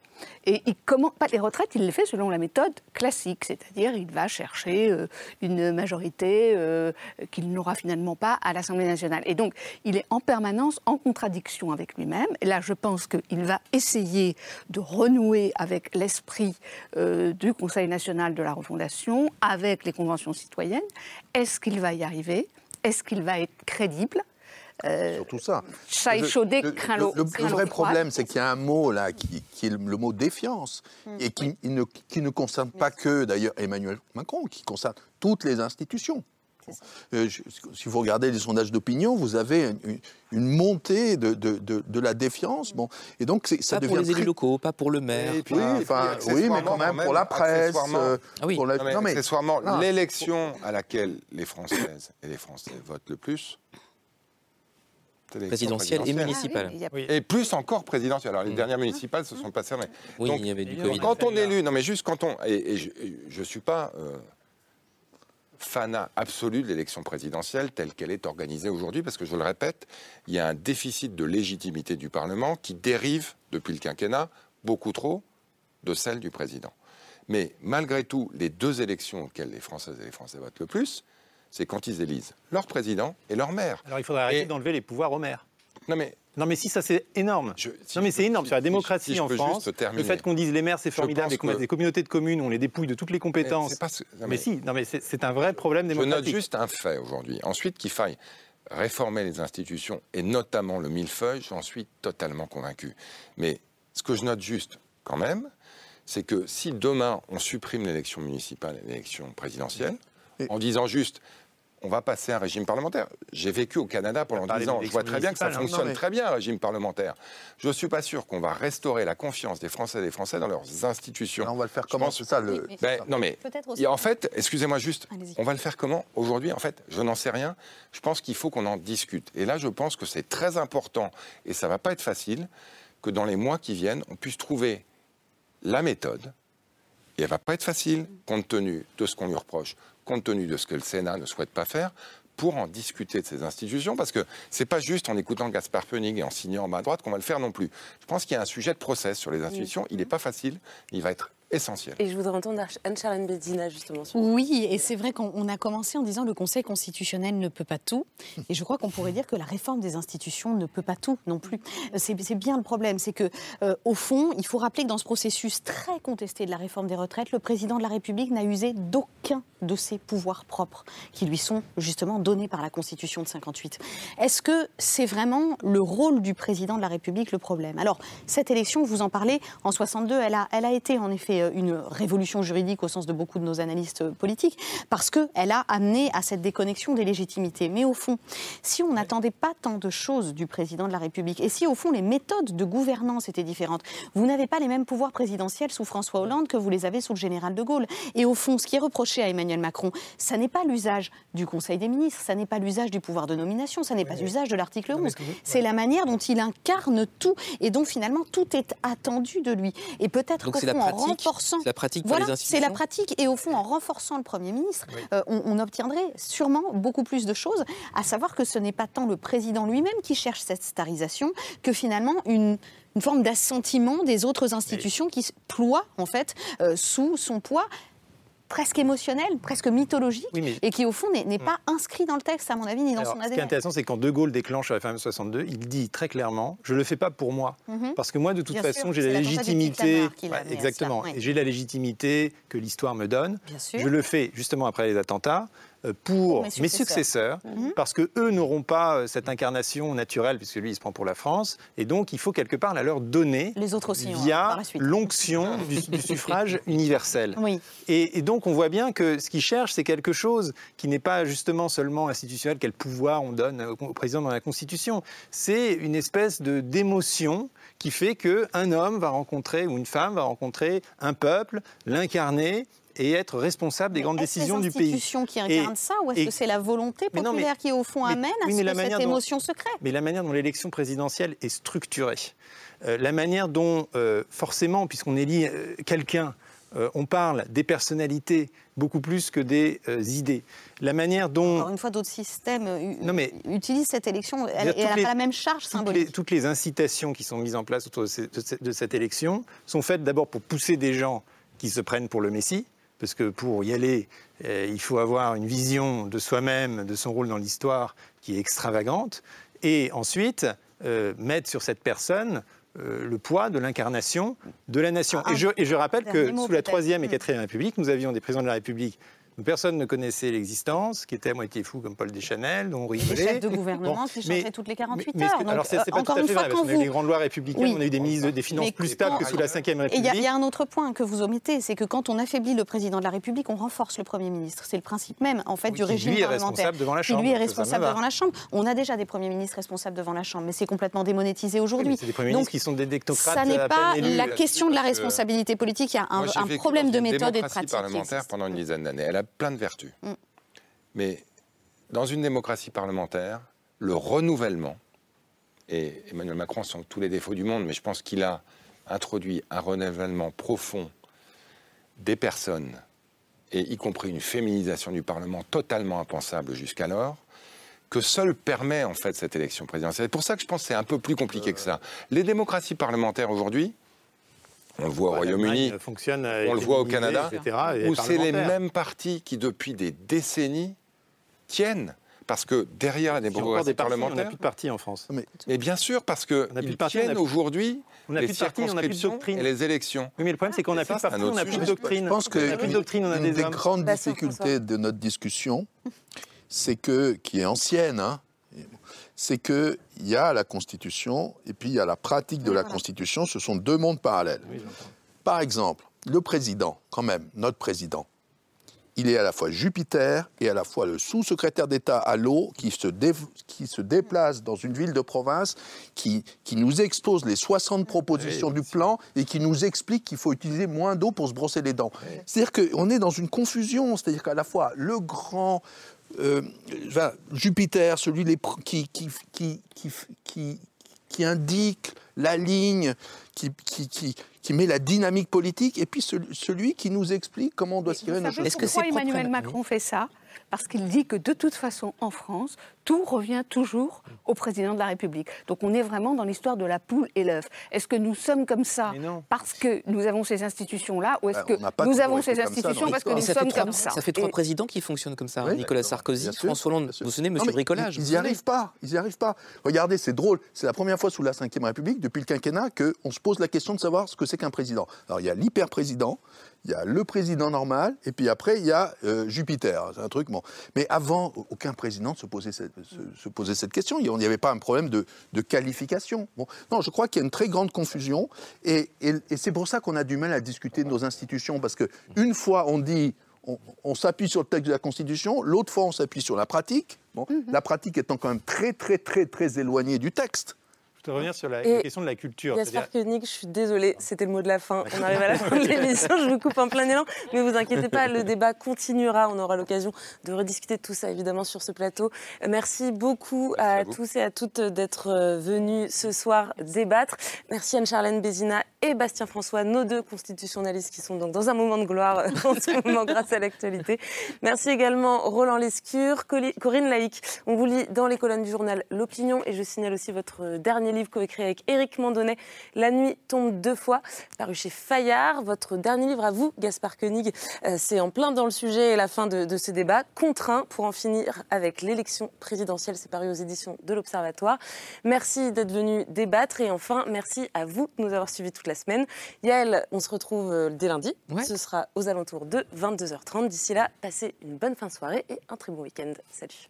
Et il pas les retraites, il les fait selon la méthode classique, c'est-à-dire il va chercher euh, une majorité euh, qu'il n'aura finalement pas à l'Assemblée nationale. Et donc il est en permanence en contradiction avec lui-même. Et là, je pense qu'il va essayer de renouer avec l'esprit euh, du Conseil national de la refondation, avec les conventions citoyennes. Est-ce qu'il va y arriver? Est-ce qu'il va être crédible? Euh, Surtout ça. le, craint le, le, vrai problème, c'est qu'il y a un mot là qui, est le, mot défiance hmm. et qui, ne, qui, ne, concerne pas que d'ailleurs Emmanuel Macron, qui concerne toutes les institutions. Euh, si vous regardez les sondages d'opinion, vous avez une, montée de, de, de, la défiance. Bon, et donc ça pas pour les élus locaux, pas pour le maire. oui, enfin, oui, mais quand même, pour la presse. Euh, ah oui. non, mais, accessoirement, l'élection à laquelle les Françaises et les Français votent le plus, présidentielle et municipale. Ah et plus encore présidentielle. Alors les mm. dernières municipales se sont passées. Oui, il y avait du Covid. Quand on est élu, non mais juste quand on. Et, je ne suis pas. Euh, fanat absolu de l'élection présidentielle telle qu'elle est organisée aujourd'hui, parce que je le répète, il y a un déficit de légitimité du Parlement qui dérive, depuis le quinquennat, beaucoup trop de celle du président. Mais malgré tout, les deux élections auxquelles les Françaises et les Français votent le plus, c'est quand ils élisent leur président et leur maire. Alors il faudrait arrêter d'enlever les pouvoirs aux maires. Non mais Non, mais si ça c'est énorme. non, mais c'est énorme sur la démocratie en France. Le fait qu'on dise les maires c'est formidable et qu'on que... des communautés de communes, on les dépouille de toutes les compétences. mais... mais... si, non, mais c'est un vrai problème démocratique. Je note juste un fait aujourd'hui. Ensuite, qu'il faille réformer les institutions et notamment le millefeuille, j'en suis totalement convaincu. Mais ce que je note juste quand même, c'est que si demain on supprime l'élection municipale et l'élection présidentielle, en disant juste on va passer à un régime parlementaire. J'ai vécu au Canada pendant 10 ans. Je vois très bien que ça hein. fonctionne très bien, un régime parlementaire. Je ne suis pas sûr qu'on va restaurer la confiance des Français et des Français dans leurs institutions. on va le faire comment C'est ça le... Ben, non mais, en fait, excusez-moi juste, on va le faire comment Aujourd'hui, en fait, je n'en sais rien. Je pense qu'il faut qu'on en discute. Et là, je pense que c'est très important, et ça ne va pas être facile, que dans les mois qui viennent, on puisse trouver la méthode. Et elle ne va pas être facile, compte tenu de ce qu'on lui reproche compte tenu de ce que le Sénat ne souhaite pas faire, pour en discuter de ces institutions, parce que c'est pas juste en écoutant Gaspard Koenig et en signant en main droite qu'on va le faire non plus. Je pense qu'il y a un sujet de process sur les institutions. Il n'est pas facile, il va être essentiel. Et je voudrais entendre Anne-Charlène Bédina justement. Sur oui, et c'est vrai qu'on a commencé en disant le Conseil constitutionnel ne peut pas tout. Et je crois qu'on pourrait dire que la réforme des institutions ne peut pas tout non plus. C'est bien le problème, c'est que euh, au fond, il faut rappeler que dans ce processus très contesté de la réforme des retraites, le président de la République n'a usé d'aucun de ses pouvoirs propres qui lui sont justement donnés par la Constitution de 58. Est-ce que c'est vraiment le rôle du président de la République le problème? Alors, cette élection, vous en parlez, en 62, elle a, elle a été en effet euh, une révolution juridique au sens de beaucoup de nos analystes politiques, parce qu'elle a amené à cette déconnexion des légitimités. Mais au fond, si on n'attendait pas tant de choses du président de la République, et si au fond les méthodes de gouvernance étaient différentes, vous n'avez pas les mêmes pouvoirs présidentiels sous François Hollande que vous les avez sous le général de Gaulle. Et au fond, ce qui est reproché à Emmanuel Macron, ça n'est pas l'usage du Conseil des ministres, ça n'est pas l'usage du pouvoir de nomination, ça n'est pas l'usage de l'article 11. C'est la manière dont il incarne tout et dont finalement tout est attendu de lui. Et peut-être qu'au fond, en renforçant. La pratique voilà, C'est la pratique. Et au fond, en renforçant le Premier ministre, euh, on, obtiendrait sûrement beaucoup plus de choses, à savoir que ce n'est pas tant le président lui-même qui cherche cette starisation que finalement une, forme d'assentiment des autres institutions qui ploient en fait euh, sous son poids presque émotionnel, presque mythologique, et qui au fond n'est mm. pas inscrit dans le texte, à mon avis, ni dans son ADN. Ce qui est intéressant, c'est quand De Gaulle déclenche la FMM 62, il dit très clairement Je ne le fais pas pour moi, mhm. parce que moi, de toute façon, j'ai la, légitimité. exactement. J'ai la légitimité que l'histoire me donne. Je le fais justement après les attentats. Euh, pour mes successeurs, mhm. parce que eux n'auront pas euh, cette incarnation naturelle, puisque lui il se prend pour la France, et donc il faut quelque part la leur donner Les autres aussi, via l'onction du, suffrage universel. Et, donc on voit bien que ce qu'ils cherchent, c'est quelque chose qui n'est pas justement seulement institutionnel, quel pouvoir on donne au président dans la Constitution, c'est une espèce de d'émotion qui fait qu'un homme va rencontrer, ou une femme va rencontrer un peuple, l'incarner, et être responsable des grandes décisions du pays. C'est l'institution qui incarne ça ou est-ce que c'est la volonté populaire qui au fond amène à ce que cette émotion se crée? Mais la manière dont l'élection présidentielle est structurée, euh, la manière dont euh, forcément, puisqu'on élit euh, quelqu'un, on parle des personnalités beaucoup plus que des idées. La manière dont... Encore une fois, d'autres systèmes utilisent cette élection et elle n'a pas la même charge symbolique. Toutes les, incitations qui sont mises en place autour de cette élection sont faites d'abord pour pousser des gens qui se prennent pour le Messie, parce que pour y aller, euh, il faut avoir une vision de soi-même, de son rôle dans l'histoire qui est extravagante, et ensuite euh, mettre sur cette personne euh, le poids de l'incarnation de la nation. Ah, et, je, et, je, rappelle que sous la Troisième et mm. Quatrième République, nous avions des présidents de la République personne ne connaissait l'existence, qui était à moitié fou comme Paul Deschanel, dont on rigolait. Des chefs de gouvernement qui changeaient toutes les 48 heures. alors c'est pas tout à fait vrai, parce qu'on a eu des grandes lois républicaines, on a eu des ministres des Finances plus stables que sous la Ve République. Et il y, a un autre point que vous omettez, c'est que quand on affaiblit le président de la République, on renforce le Premier ministre. C'est le principe même, en fait, du régime lui parlementaire. Est responsable devant la Chambre, qui lui est responsable devant la Chambre. On a déjà des premiers ministres responsables devant la Chambre, mais c'est complètement démonétisé aujourd'hui. c'est des premiers ministres qui sont des technocrates. Ça n'est pas la question de la responsabilité politique. Il y a un problème de méthode et de pratique. parlementaire pendant une dizaine d'années. Plein de vertus. Mm. Mais dans une démocratie parlementaire, le renouvellement, et Emmanuel Macron sans tous les défauts du monde, mais je pense qu'il a introduit un renouvellement profond des personnes, et y compris une féminisation du Parlement totalement impensable jusqu'alors, que seul permet en fait cette élection présidentielle. C'est pour ça que je pense que c'est un peu plus compliqué que ça. Les démocraties parlementaires aujourd'hui, on le voit au Royaume-Uni, on le voit au Canada, où c'est les mêmes partis qui, depuis des décennies, tiennent. Parce que derrière la démocratie parlementaire, on n'a plus de partis en France. Mais, bien sûr, parce que ils tiennent aujourd'hui les circonscriptions et les élections. Oui, mais le problème, c'est qu'on n'a plus de partis, on n'a plus de doctrine. Je pense que une, doctrine, on a des, grandes difficultés de notre discussion, c'est que, qui est ancienne, hein, c'est qu'il y a la Constitution et puis il y a la pratique de la Constitution. Ce sont deux mondes parallèles. Par exemple, le président, quand même, notre président, il est à la fois Jupiter et à la fois le sous-secrétaire d'État à l'eau qui se, qui se déplace dans une ville de province, qui, qui nous expose les 60 propositions du plan et qui nous explique qu'il faut utiliser moins d'eau pour se brosser les dents. C'est-à-dire qu'on est dans une confusion, c'est-à-dire qu'à la fois le grand euh, Jupiter, celui qui, qui, qui, qui, qui indique la ligne, qui, qui, qui, met la dynamique politique, et puis celui, qui nous explique comment on doit tirer nos choses. Est-ce que c'est Emmanuel Macron fait ça? Parce qu'il dit que de toute façon, en France, tout revient toujours au président de la République. Donc on est vraiment dans l'histoire de la poule et l'œuf. Est-ce que nous sommes comme ça parce que nous avons ces institutions-là ou est-ce bah, que nous avons ces institutions parce que nous sommes comme ça Ça fait trois présidents qui fonctionnent comme ça. Hein. Nicolas Sarkozy, François Hollande. Vous vous souvenez, Monsieur Bricolage Ils n'y arrivent pas. Ils n'y arrivent pas. Regardez, c'est drôle. C'est la première fois sous la Ve République, depuis le quinquennat, qu'on se pose la question de savoir ce que c'est qu'un président. Alors il y a l'hyper-président, il y a le président normal, et puis après, il y a euh, Jupiter. C'est un truc, bon. Mais avant, aucun président ne se posait cette, se, posait cette question. Il n'y avait pas un problème de, qualification. Bon. Non, je crois qu'il y a une très grande confusion, et, c'est pour ça qu'on a du mal à discuter de nos institutions, parce qu'une fois, on dit on, s'appuie sur le texte de la Constitution, l'autre fois on s'appuie sur la pratique, bon, mm-hmm. la pratique étant quand même très très très très éloignée du texte. Je voudrais revenir sur la, question de la culture. Jasper Koenig, je suis désolée, c'était le mot de la fin. On arrive à la fin de l'émission, je vous coupe en plein élan. Mais vous inquiétez pas, le débat continuera. On aura l'occasion de rediscuter de tout ça, évidemment, sur ce plateau. Merci beaucoup à, tous et à toutes d'être euh, venus ce soir débattre. Merci Anne-Charlène Bézina et Bastien François, nos deux constitutionnalistes qui sont donc dans un moment de gloire euh, en ce moment grâce à l'actualité. Merci également Roland Lescure, Corinne Laïc. On vous lit dans les colonnes du journal L'Opinion et je signale aussi votre dernier livre coécrit avec Éric Mandonnet, La nuit tombe deux fois, paru chez Fayard. Votre dernier livre à vous, Gaspard Koenig, euh, c'est en plein dans le sujet et la fin de, de ce débat. Contraint pour en finir avec l'élection présidentielle, c'est paru aux éditions de l'Observatoire. Merci d'être venu débattre et enfin, merci à vous de nous avoir suivis toute la semaine. Yael, on se retrouve euh, dès lundi. Ce sera aux alentours de 22h30. D'ici là, passez une bonne fin de soirée et un très bon week-end. Salut.